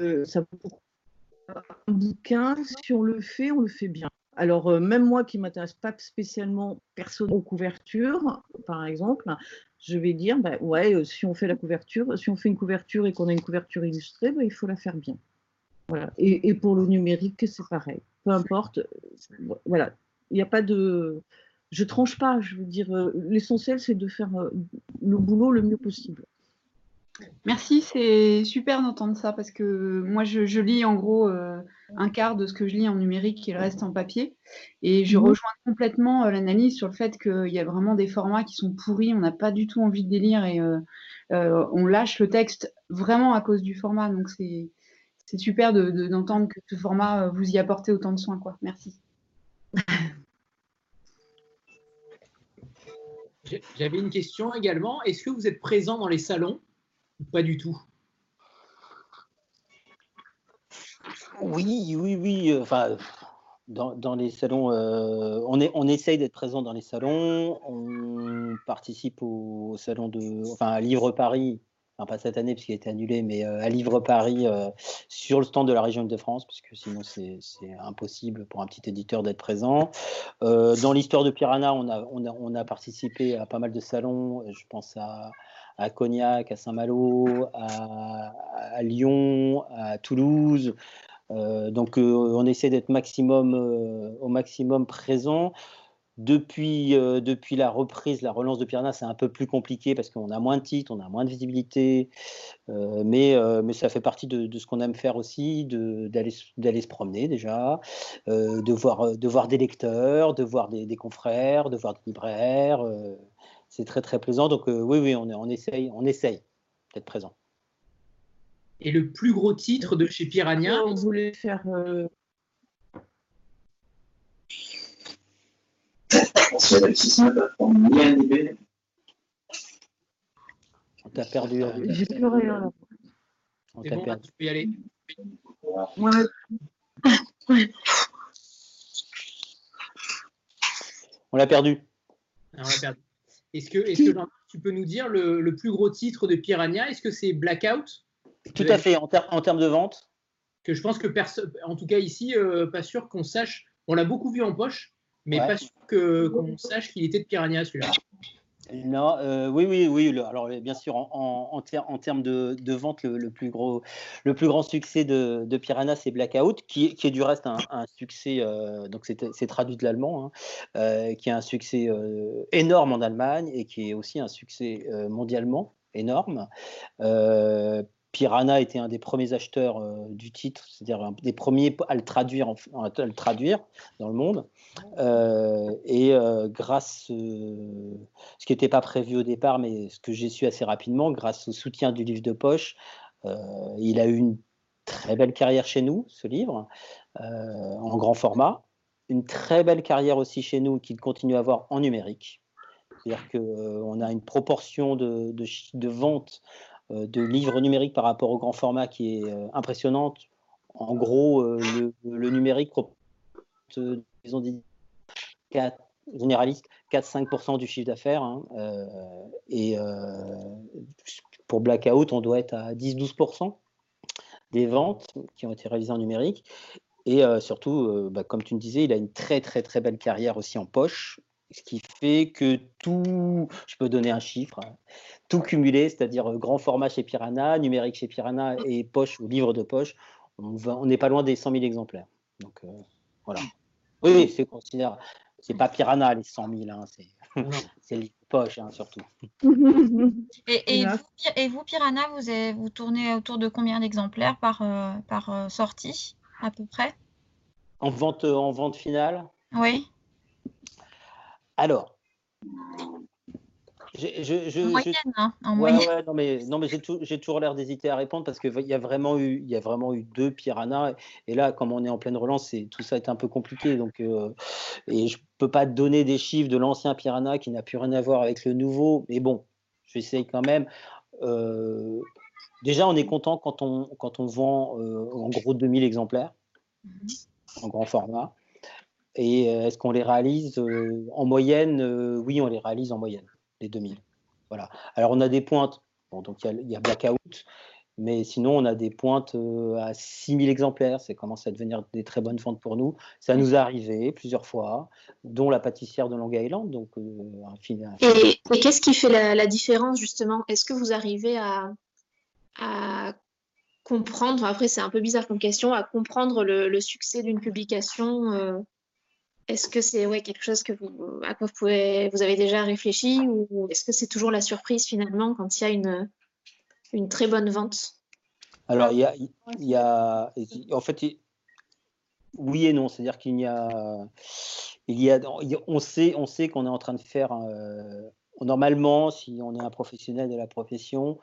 S3: Euh, ça un bouquin, si on le fait, on le fait bien. Alors, euh, même moi qui ne m'intéresse pas spécialement personne aux couvertures, par exemple, je vais dire, bah, ouais, euh, si on fait la couverture, si on fait une couverture et qu'on a une couverture illustrée, bah, il faut la faire bien. Voilà. Et, pour le numérique, c'est pareil. Peu importe. Euh, voilà. Il n'y a pas de. Je tranche pas. Je veux dire, l'essentiel, c'est de faire le boulot le mieux possible.
S7: Merci, c'est super d'entendre ça parce que moi je, lis en gros euh, un quart de ce que je lis en numérique et le reste en papier. Et je mhm. rejoins complètement euh, l'analyse sur le fait qu'il y a vraiment des formats qui sont pourris, on n'a pas du tout envie de les lire et euh, on lâche le texte vraiment à cause du format. Donc c'est super d'entendre que ce format vous y apportez autant de soins. Quoi. Merci.
S2: J'avais une question également. Est-ce que vous êtes présent dans les salons? Pas du tout?
S1: Oui, oui, oui. Enfin, dans, les salons, euh, on, est, on essaye d'être présent dans les salons. On participe au, salon de, enfin, à Livre Paris. Enfin, pas cette année puisqu'il a été annulé, mais euh, à Livre Paris euh, sur le stand de la région de France, parce que sinon c'est impossible pour un petit éditeur d'être présent. dans l'histoire de Piranha, on a, on, a, on a participé à pas mal de salons. Je pense à à Cognac, à Saint-Malo, à, Lyon, à Toulouse. Euh, donc euh, on essaie d'être maximum, euh, au maximum présent. Depuis, depuis la reprise, la relance de Piranha, c'est un peu plus compliqué parce qu'on a moins de titres, on a moins de visibilité, mais, mais ça fait partie de, ce qu'on aime faire aussi, d'aller se promener déjà, de, voir, de voir des lecteurs, de voir des confrères, de voir des libraires c'est très très plaisant. Donc euh, oui, oui, on, on essaye, on essaye d'être présent.
S2: Et le plus gros titre de chez Piranha
S3: On voulait faire. Euh...
S1: On t'a perdu.
S3: Euh, J'ai plus rien.
S2: On t'a bon, perdu. Tu peux y aller.
S1: On l'a perdu.
S2: Ah, on l'a perdu. Est-ce que, est que tu peux nous dire le, plus gros titre de Piranha Est-ce que c'est Blackout?
S1: Tout à fait, en, termes de vente.
S2: Que je pense que, en tout cas ici, euh, pas sûr qu'on sache. On l'a beaucoup vu en poche, mais pas sûr qu'on sache qu'il était de Piranha celui-là.
S1: Non, euh, oui, oui, oui. alors, bien sûr, en, termes de, vente, le, plus gros, le plus grand succès de, Piranha, c'est Blackout, qui, est du reste un, succès, euh, donc c'est traduit de l'allemand, hein, euh, qui est un succès énorme en Allemagne et qui est aussi un succès mondialement énorme. Piranha était un des premiers acheteurs euh, du titre, c'est-à-dire un des premiers à le traduire, à le traduire dans le monde. Euh, et euh, grâce, ce qui n'était pas prévu au départ, mais ce que j'ai su assez rapidement, grâce au soutien du livre de poche, il a eu une très belle carrière chez nous, ce livre, en grand format. Une très belle carrière aussi chez nous qu'il continue à avoir en numérique. C'est-à-dire qu'on a une proportion de, ventes euh, de livres numériques par rapport au grand format qui est euh, impressionnante. En gros, euh, le, numérique disons, dit 4, généraliste 4-5% du chiffre d'affaires. Hein, et pour Blackout, on doit être à 10-12% des ventes qui ont été réalisées en numérique. Et surtout, bah, comme tu me disais, il a une très très très belle carrière aussi en poche, ce qui fait que tout, je peux donner un chiffre, hein, tout cumulé, c'est-à-dire euh, grand format chez Piranha, numérique chez Piranha et poche ou livre de poche, on n'est pas loin des 100 000 exemplaires. Donc euh, voilà. Oui, c'est considérable. C'est pas Piranha les 100 000, hein, c'est livre de poche hein, surtout.
S4: Et, vous, Piranha, vous, vous tournez autour de combien d'exemplaires par, euh, par sortie à peu près?
S1: En vente, en vente finale?
S4: Oui.
S1: Alors, Je, je, je,
S4: En moyenne, hein, en
S1: Ouais,
S4: moyenne.
S1: ouais, non, mais, non, mais j'ai tou- j'ai toujours l'air d'hésiter à répondre parce qu'il y, a vraiment eu- il y a vraiment eu deux piranhas. Et là, comme on est en pleine relance, c'est- tout ça est un peu compliqué. Donc, euh, et je peux pas donner des chiffres de l'ancien piranha qui n'a plus rien à voir avec le nouveau. Mais bon, j'essaye quand même. Euh, déjà, on est content quand on, quand on vend euh, en gros 2000 exemplaires en grand format. Et euh, est-ce qu'on les réalise euh, en moyenne euh, Oui, on les réalise en moyenne, les 2000. Voilà. Alors, on a des pointes. Bon, donc, il y a- Blackout. Mais sinon, on a des pointes à 6000 exemplaires. Ça commence à devenir des très bonnes ventes pour nous. Ça nous est arrivé plusieurs fois, dont la pâtissière de Long Island. Donc, un
S6: Et, et qu'est-ce qui fait la, différence justement? Est-ce que vous arrivez à, comprendre, après c'est un peu bizarre comme question, à comprendre le, succès d'une publication Est-ce que c'est ouais, quelque chose que vous, à quoi vous, pouvez, vous avez déjà réfléchi ou est-ce que c'est toujours la surprise finalement quand il y a une, une très bonne vente?
S1: Alors, il y a, il y a, en fait, il- oui et non, c'est-à-dire qu'il y a, il y a, il y a- on sait, on sait qu'on est en train de faire, euh, normalement, si on est un professionnel de la profession,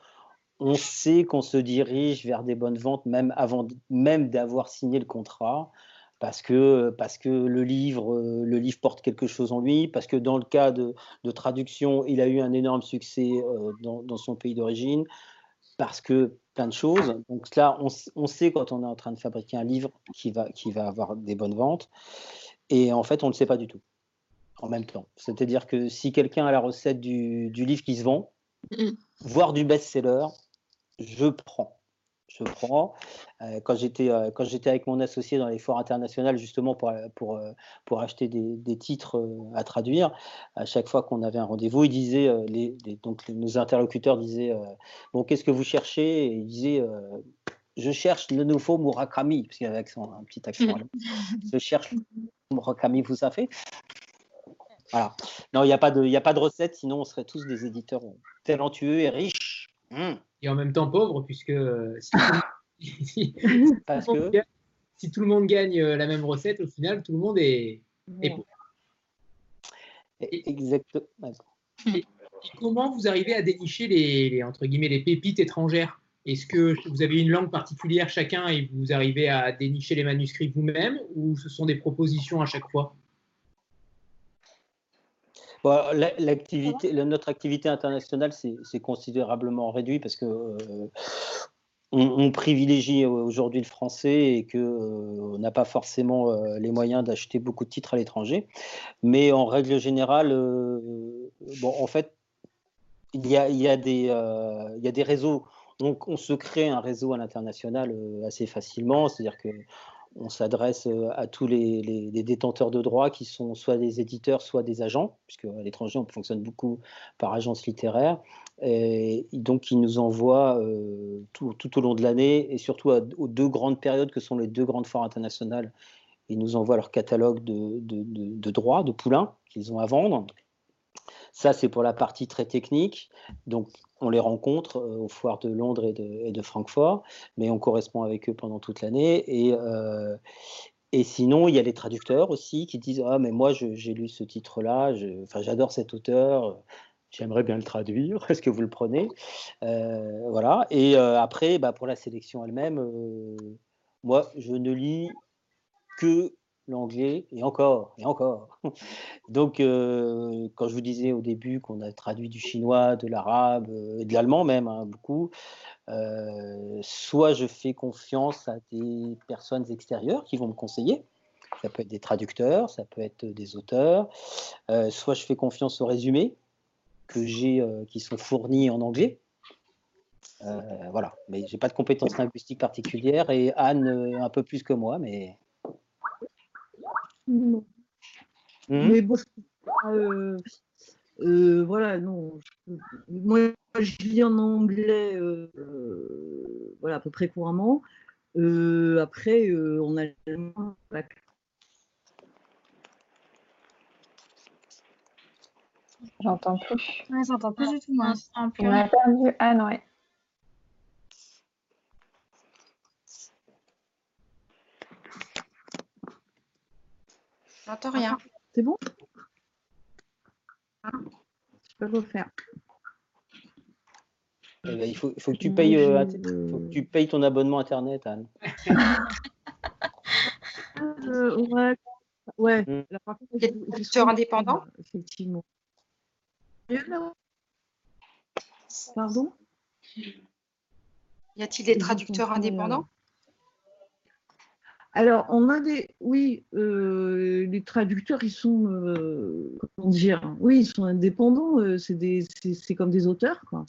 S1: on sait qu'on se dirige vers des bonnes ventes même avant, même d'avoir signé le contrat. Parce que, parce que le, livre, euh, le livre porte quelque chose en lui, parce que dans le cas de, de traduction, il a eu un énorme succès euh, dans, dans son pays d'origine, parce que plein de choses. Donc là, on, on sait quand on est en train de fabriquer un livre qui va, qui va avoir des bonnes ventes. Et en fait, on ne le sait pas du tout en même temps. C'est-à-dire que si quelqu'un a la recette du, du livre qui se vend,
S6: Mhm.
S1: voire du best-seller, je prends. Je prends. Euh, quand j'étais euh, quand j'étais avec mon associé dans les foires internationales, justement pour, pour, euh, pour acheter des, des titres à traduire, à chaque fois qu'on avait un rendez-vous, il disait, les, les- donc nos interlocuteurs disaient, bon, qu'est-ce que vous cherchez? Et il disait, je cherche le nouveau Murakami, parce qu'il y avait accent- un petit accent. je cherche Murakami, vous savez Voilà. Non, il n'y a, pas de- y a pas de recette, sinon on serait tous des éditeurs talentueux et riches. Mmh.
S2: Et en même temps pauvre, puisque si, tout le- si-
S1: Parce
S2: tout le monde
S1: que
S2: gagne- si tout le monde gagne euh, la même recette, au final, tout le monde est, est pauvre.
S1: Exactement.
S2: Et comment vous arrivez à dénicher les, les, entre guillemets, les pépites étrangères? Est-ce que vous avez une langue particulière chacun et vous arrivez à dénicher les manuscrits vous-même ou ce sont des propositions à chaque fois?
S1: Bon, l'activité, notre activité internationale s'est considérablement réduite parce que euh, on, on privilégie aujourd'hui le français et que euh, on n'a pas forcément euh, les moyens d'acheter beaucoup de titres à l'étranger. Mais en règle générale, euh, bon, en fait, il y a, il y a des, euh, il y a des réseaux. Donc, on se crée un réseau à l'international euh, assez facilement. C'est-à-dire que on s'adresse euh, à tous les, détenteurs de droits qui sont soit des éditeurs, soit des agents, puisque à l'étranger, on fonctionne beaucoup par agence littéraire. Et donc, ils nous envoient euh, tout, au long de l'année, et surtout aux deux grandes périodes que sont les deux grandes foires internationales. Ils nous envoient leur catalogue de- de droits, de poulains qu'ils ont à vendre. Ça, c'est pour la partie très technique. Donc, on les rencontre euh, aux foires de Londres et de, Francfort, mais on correspond avec eux pendant toute l'année. Et, euh, et sinon, il y a les traducteurs aussi qui disent Ah, mais moi, j'ai lu ce titre-là, j'adore cet auteur, j'aimerais bien le traduire, est-ce que vous le prenez? Euh, Voilà. Et après, bah, pour la sélection elle-même, moi, je ne lis que l'anglais et encore et encore. Donc, euh, quand je vous disais au début qu'on a traduit du chinois, de l'arabe euh, et de l'allemand même, hein, beaucoup, euh, soit je fais confiance à des personnes extérieures qui vont me conseiller. Ça peut être des traducteurs, ça peut être des auteurs. Soit je fais confiance aux résumés que j'ai, qui sont fournis en anglais. Voilà, mais j'ai pas de compétences linguistiques particulières et Anne un peu plus que moi, mais.
S3: Non.
S1: Mhm.
S3: Mais bon, euh, euh, voilà, non. je- moi, je lis en anglais, euh, euh, voilà, à peu près couramment. Euh, après, euh, en allemand, voilà,
S5: J'entends plus.
S7: Ouais, j'entends plus du tout, moi.
S5: On a perdu Anne, ouais.
S4: J'entends rien.
S3: c'est bon? Je peux refaire.
S1: Eh ben, il faut, faut, que tu payes, euh, faut que tu payes ton abonnement internet, Anne.
S3: Euh, ouais, ouais.
S1: Mm.
S3: Là, par contre,
S8: Il indépendants
S3: euh, Effectivement. Pardon?
S8: Y a-t-il des traducteurs
S3: rien.
S8: indépendants?
S3: Alors, on a des. Oui, euh, les traducteurs, ils sont. euh, comment dire Oui, ils sont indépendants. euh, c'est des- c'est c'est comme des auteurs, quoi.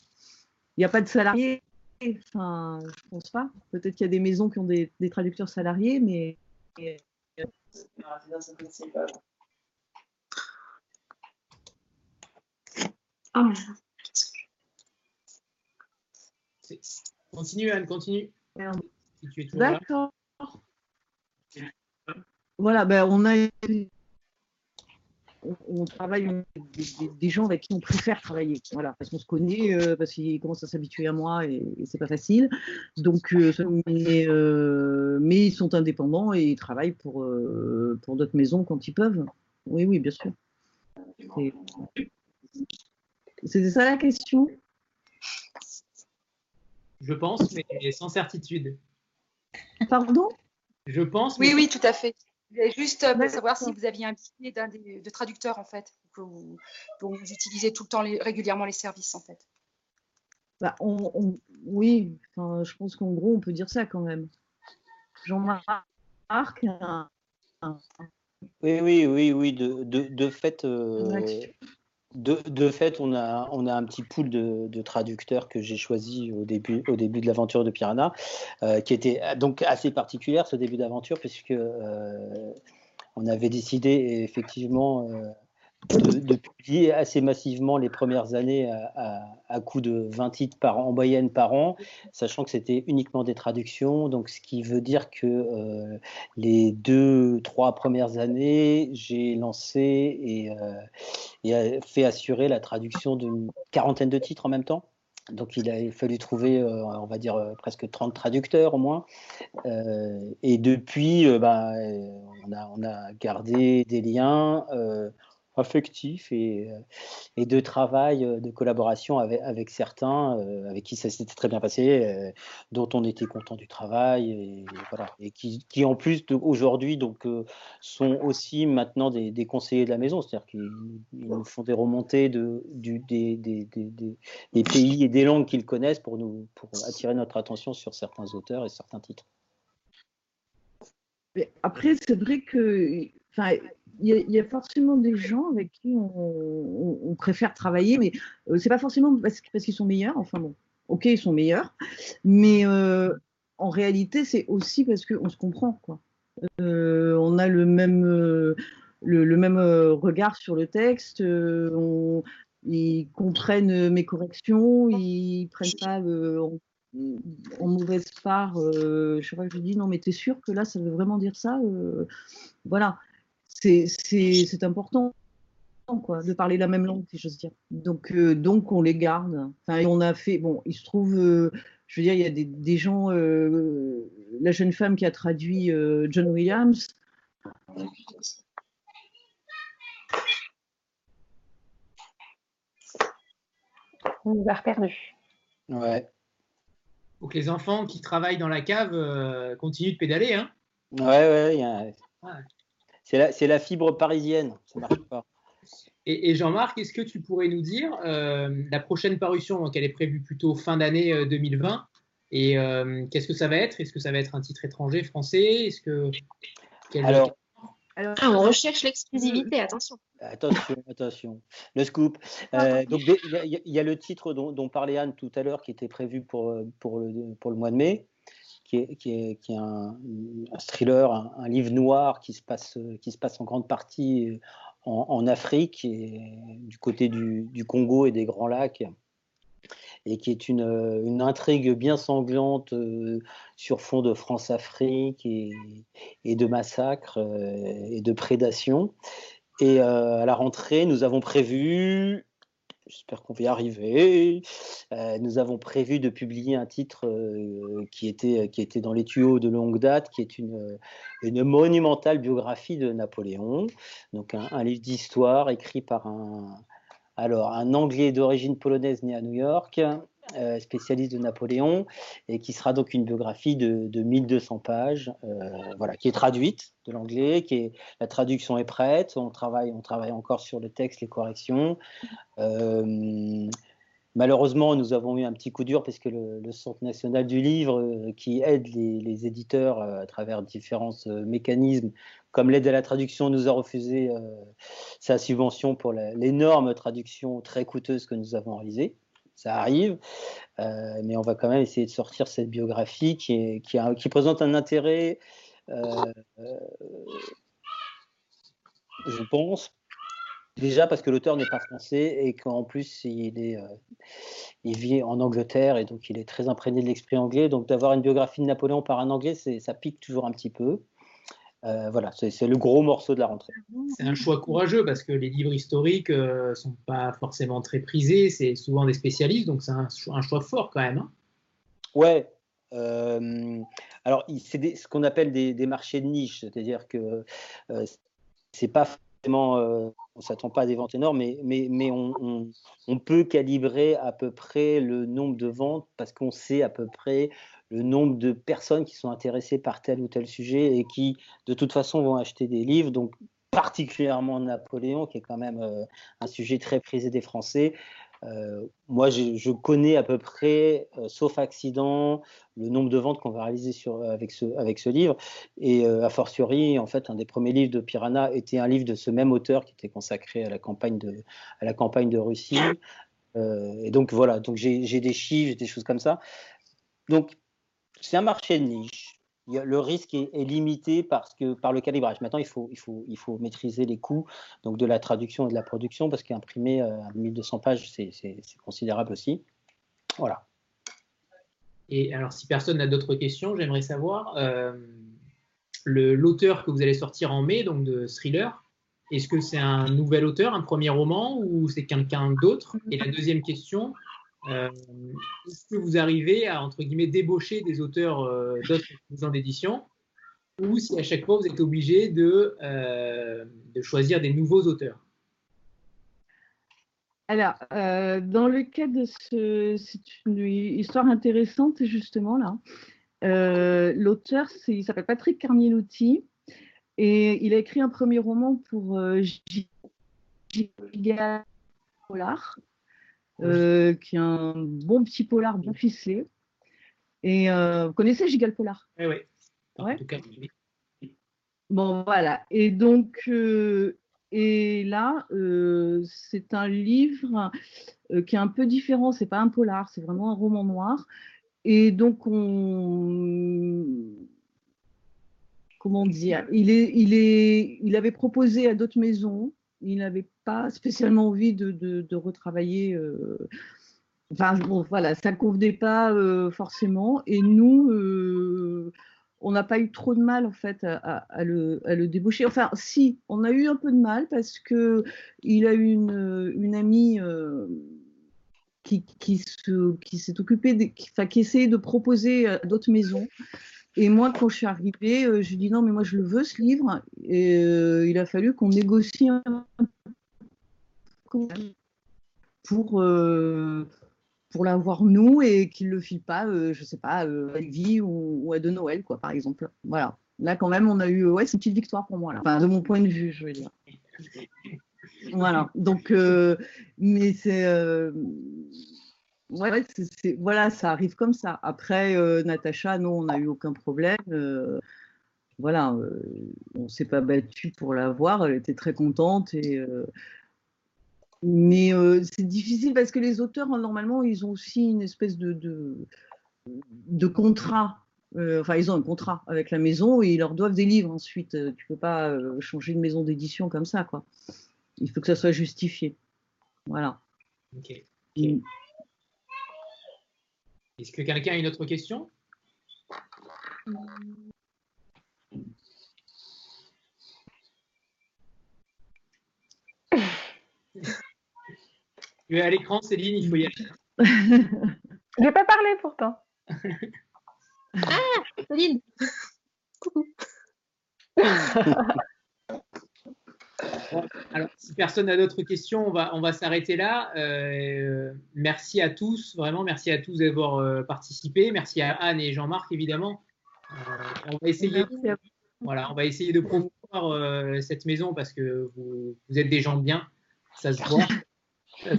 S3: Il n'y a pas de salariés. Enfin, je pense pas. Peut-être qu'il y a des maisons qui ont des, des traducteurs salariés, mais.
S6: Oh
S2: Continue, Anne, continue. Si.
S3: D'accord. Voilà, ben on a. On, on travaille avec des, des- des gens avec qui on préfère travailler. Voilà, parce qu'on se connaît, euh, parce qu'ils commencent à s'habituer à moi et, et c'est pas facile. Donc, euh, mais, euh, mais ils sont indépendants et ils travaillent pour, euh, pour d'autres maisons quand ils peuvent. Oui, oui, bien sûr. C'est- C'était ça la question?
S2: Je pense, mais sans certitude.
S3: Pardon?
S2: Je pense,
S8: Oui, oui, tout à fait. Je voulais juste euh, savoir si vous aviez un billet d'un des de traducteurs, en fait, que vous, dont vous utilisez tout le temps, les- régulièrement les services, en fait.
S3: Bah, on, on- oui, enfin, je pense qu'en gros, on peut dire ça quand même. Jean-Marc, un- un-
S1: Oui, oui, oui, oui. De, de, de fait, euh. De, fait, on a, on a un petit pool de, traducteurs que j'ai choisi au début, au début de l'aventure de Piranha, euh, qui était donc assez particulière ce début d'aventure puisque euh, on avait décidé effectivement euh, de, publier assez massivement les premières années à, à, coup de 20 titres par an, en moyenne par an, sachant que c'était uniquement des traductions, donc ce qui veut dire que euh, les deux, trois premières années, j'ai lancé et, euh, fait assurer la traduction d'une quarantaine de titres en même temps. Donc il a fallu trouver, euh, on va dire, presque 30 traducteurs au moins. Et depuis, bah, on a gardé des liens affectifs et, euh, et de travail, euh, de collaboration avec, certains euh, avec qui ça s'était très bien passé, dont on était content du travail et, voilà, et qui, qui en plus aujourd'hui donc sont aussi maintenant des, des conseillers de la maison, c'est-à-dire qu'ils ils nous font des remontées de, du, des, des, des, pays et des langues qu'ils connaissent pour nous pour attirer notre attention sur certains auteurs et certains titres.
S3: Après, c'est vrai que, y, a- il y a forcément des gens avec qui on, préfère travailler, mais euh, c'est pas forcément parce, qu'ils sont meilleurs. Enfin bon, ok, ils sont meilleurs, mais euh, en réalité, c'est aussi parce qu'on se comprend. Euh, on a le même, euh, le, même regard sur le texte. ils comprennent mes corrections, ils prennent pas en, mauvaise part. euh, je sais pas, je dis non, mais t'es sûr que là, ça veut vraiment dire ça Voilà, c'est important quoi, de parler la même langue, si j'ose dire. Donc, euh, donc on les garde. Enfin, on a fait, bon, il se trouve, euh, je veux dire, il y a des, des gens, euh, la jeune femme qui a traduit euh, John Williams,
S5: On nous a reperdus.
S1: Ouais,
S2: faut que les enfants qui travaillent dans la cave euh, continuent de pédaler. Hein.
S1: ouais, ouais. il y a-
S2: Ouais.
S1: C'est la, fibre parisienne, ça marche pas.
S2: Et, et Jean-Marc, est-ce que tu pourrais nous dire euh, la prochaine parution, donc elle est prévue plutôt fin d'année euh, 2020, et euh, qu'est-ce que ça va être? Est-ce que ça va être un titre étranger, français? Est-ce que quel-
S1: Alors,
S3: alors,
S6: Ah, on recherche l'exclusivité, attention.
S1: Attention, attention. Le scoop. Euh, donc, il y, a- il y a le titre dont, dont parlait Anne tout à l'heure qui était prévu pour, euh, pour, le, pour le mois de mai, qui est, qui est, qui est un, un thriller, un, livre noir qui se passe, qui se passe en grande partie euh, en, Afrique, du côté du, du Congo et des Grands Lacs, et qui est une, euh, une intrigue bien sanglante euh, sur fond de France-Afrique et, et de massacres et de prédation. Et à la rentrée, nous avons prévu, j'espère qu'on va y arriver, euh, nous avons prévu de publier un titre euh, qui, était, qui était dans les tuyaux de longue date, qui est une, une monumentale biographie de Napoléon, donc un, un livre d'histoire écrit par un, alors, un Anglais d'origine polonaise né à New York, spécialiste de Napoléon, et qui sera donc une biographie de, de 1200 pages, voilà, qui est traduite de l'anglais, qui est la traduction est prête, on travaille, on travaille encore sur le texte, les corrections. Malheureusement, nous avons eu un petit coup dur parce que le, Centre national du livre, euh, qui aide les, éditeurs euh, à travers différents euh, mécanismes, comme l'aide à la traduction, nous a refusé sa subvention pour l'énorme traduction très coûteuse que nous avons réalisée. Ça arrive, mais on va quand même essayer de sortir cette biographie qui, présente un intérêt, je pense, Déjà parce que l'auteur n'est pas français et qu'en plus il, est, euh, il vit en Angleterre et donc il est très imprégné de l'esprit anglais. Donc d'avoir une biographie de Napoléon par un anglais, ça pique toujours un petit peu. Euh, voilà, c'est le gros morceau de la rentrée.
S2: C'est un choix courageux parce que les livres historiques ne euh, sont pas forcément très prisés, c'est souvent des spécialistes, donc c'est un, choix fort quand même. Hein.
S1: Ouais. alors, c'est ce qu'on appelle des, des, marchés de niche, c'est-à-dire que c'est pas forcément on s'attend pas à des ventes énormes, mais, on, peut calibrer à peu près le nombre de ventes parce qu'on sait à peu près le nombre de personnes qui sont intéressées par tel ou tel sujet et qui, de toute façon, vont acheter des livres. Donc, particulièrement Napoléon, qui est quand même euh, un sujet très prisé des Français. Euh, moi, je, connais à peu près, euh, sauf accident, le nombre de ventes qu'on va réaliser avec, ce, livre. Et a fortiori, en fait, un des premiers livres de Piranha était un livre de ce même auteur qui était consacré à la campagne de, à la campagne de Russie. et donc voilà, donc j'ai des chiffres, des choses comme ça. Donc c'est un marché de niche le risque est, limité parce que, par le calibrage. Maintenant, il faut, maîtriser les coûts donc de la traduction et de la production parce qu'imprimer euh, 1200 pages, c'est considérable aussi. Voilà.
S2: Et alors, si personne n'a d'autres questions, j'aimerais savoir euh, l'auteur que vous allez sortir en mai, donc de thriller. Est-ce que c'est un nouvel auteur, un premier roman, ou c'est quelqu'un d'autre? Et la deuxième question, est-ce que vous arrivez à, entre guillemets, débaucher des auteurs euh, d'autres maisons d'édition ou si à chaque fois vous êtes obligé de, euh, de choisir des nouveaux auteurs
S3: alors, dans le cas de ce, c'est une histoire intéressante justement là. L'auteur, il s'appelle Patrick Carnielotti et il a écrit un premier roman pour Giga Polar euh, qui est un bon petit polar bien ficelé. Et euh, vous connaissez Gigal Polar?
S2: Oui, oui. En
S3: tout cas, Bon, voilà. Et donc, euh, et là, c'est un livre qui est un peu différent. C'est pas un polar, c'est vraiment un roman noir. Et donc, on. Comment dire? Il, est, il, est, il avait proposé à d'autres maisons il n'avait pas spécialement envie de, retravailler. Euh, enfin, bon, voilà, ça ne convenait pas euh, forcément. Et nous, euh, on n'a pas eu trop de mal, en fait, à, le, débaucher. Enfin, si, on a eu un peu de mal parce qu'il a eu une, amie. qui, qui s'est occupée, qui, qui essayait de proposer à d'autres maisons et moi, quand je suis arrivée, euh, je dit non, mais moi, je le veux, ce livre. Et euh, il a fallu qu'on négocie un pour, euh, pour l'avoir nous et qu'il ne le file pas, je ne sais pas, à Elvie ou, à de Noël, quoi, par exemple. Voilà. Là, quand même, on a eu, ouais, c'est une petite victoire pour moi, là. Enfin, de mon point de vue, je veux dire. Voilà. Donc, mais c'est ouais, voilà, ça arrive comme ça. Après, euh, Natacha, non, on n'a eu aucun problème. Euh, voilà, euh, on ne s'est pas battu pour la voir. Elle était très contente. Et, mais c'est difficile parce que les auteurs, normalement, ils ont aussi une espèce de, de, contrat. enfin, ils ont un contrat avec la maison et ils leur doivent des livres ensuite. Tu peux pas changer de maison d'édition comme ça, quoi. Il faut que ça soit justifié. Voilà.
S2: Ok. Mm. Est-ce que quelqu'un a une autre question? Tu es à l'écran, Céline, il faut y aller.
S5: Je vais pas parler pourtant.
S6: ah, Céline Coucou.
S2: alors, si personne n'a d'autres questions, on va, on va s'arrêter là. Euh, merci à tous, vraiment, merci à tous d'avoir euh, participé. Merci à Anne et Jean-Marc, évidemment. Euh, on va essayer, voilà, on va essayer de promouvoir cette maison parce que vous, vous, êtes des gens bien, ça se voit.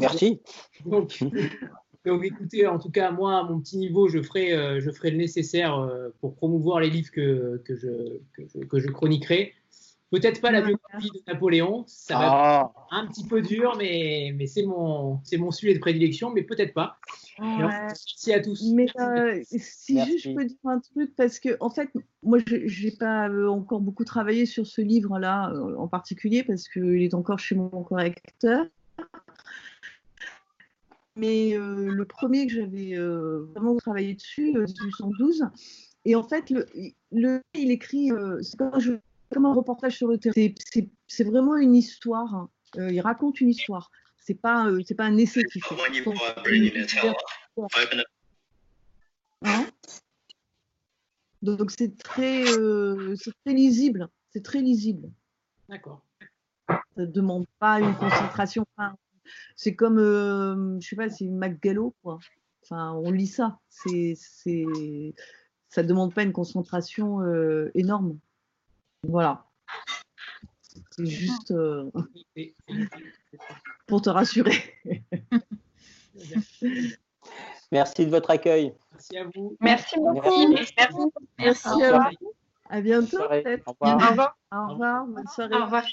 S1: Merci.
S2: Donc, donc, écoutez, en tout cas, moi, à mon petit niveau, je ferai, je ferai le nécessaire pour promouvoir les livres que, que, je, que, je, que je chroniquerai. Peut-être pas la biographie de Napoléon, ça va
S1: Ah,
S2: être un petit peu dur, mais, mais c'est mon, c'est mon sujet de prédilection, mais peut-être pas.
S3: Ouais.
S2: Merci à tous.
S3: Mais euh, si
S1: Merci.
S3: juste je peux dire un truc, parce que en fait, moi, je n'ai pas euh, encore beaucoup travaillé sur ce livre-là euh, en particulier, parce qu'il est encore chez mon correcteur. Mais euh, le premier que j'avais euh, vraiment travaillé dessus, euh, 1812, et en fait, le, le- il écrit, euh, comme, je- comme un reportage sur le terrain. C'est- vraiment une histoire. Euh, il raconte une histoire. C'est pas, euh, c'est pas un essai qu'il fait. Hein? Donc c'est très, euh, c'est très lisible. C'est très lisible.
S2: D'accord.
S3: Ça ne demande pas une concentration. Enfin, c'est comme, euh, je sais pas, c'est une McGallo, quoi. Enfin, on lit ça. C'est, c'est, ça ne demande pas une concentration euh, énorme. Voilà. C'est juste euh, pour te rassurer.
S1: Merci de votre accueil.
S2: Merci à vous.
S5: Merci beaucoup.
S1: Merci.
S4: Merci.
S3: Merci à vous. À bientôt.
S1: Au revoir.
S5: Au revoir.
S3: Au revoir. Bonne soirée.
S6: Au revoir.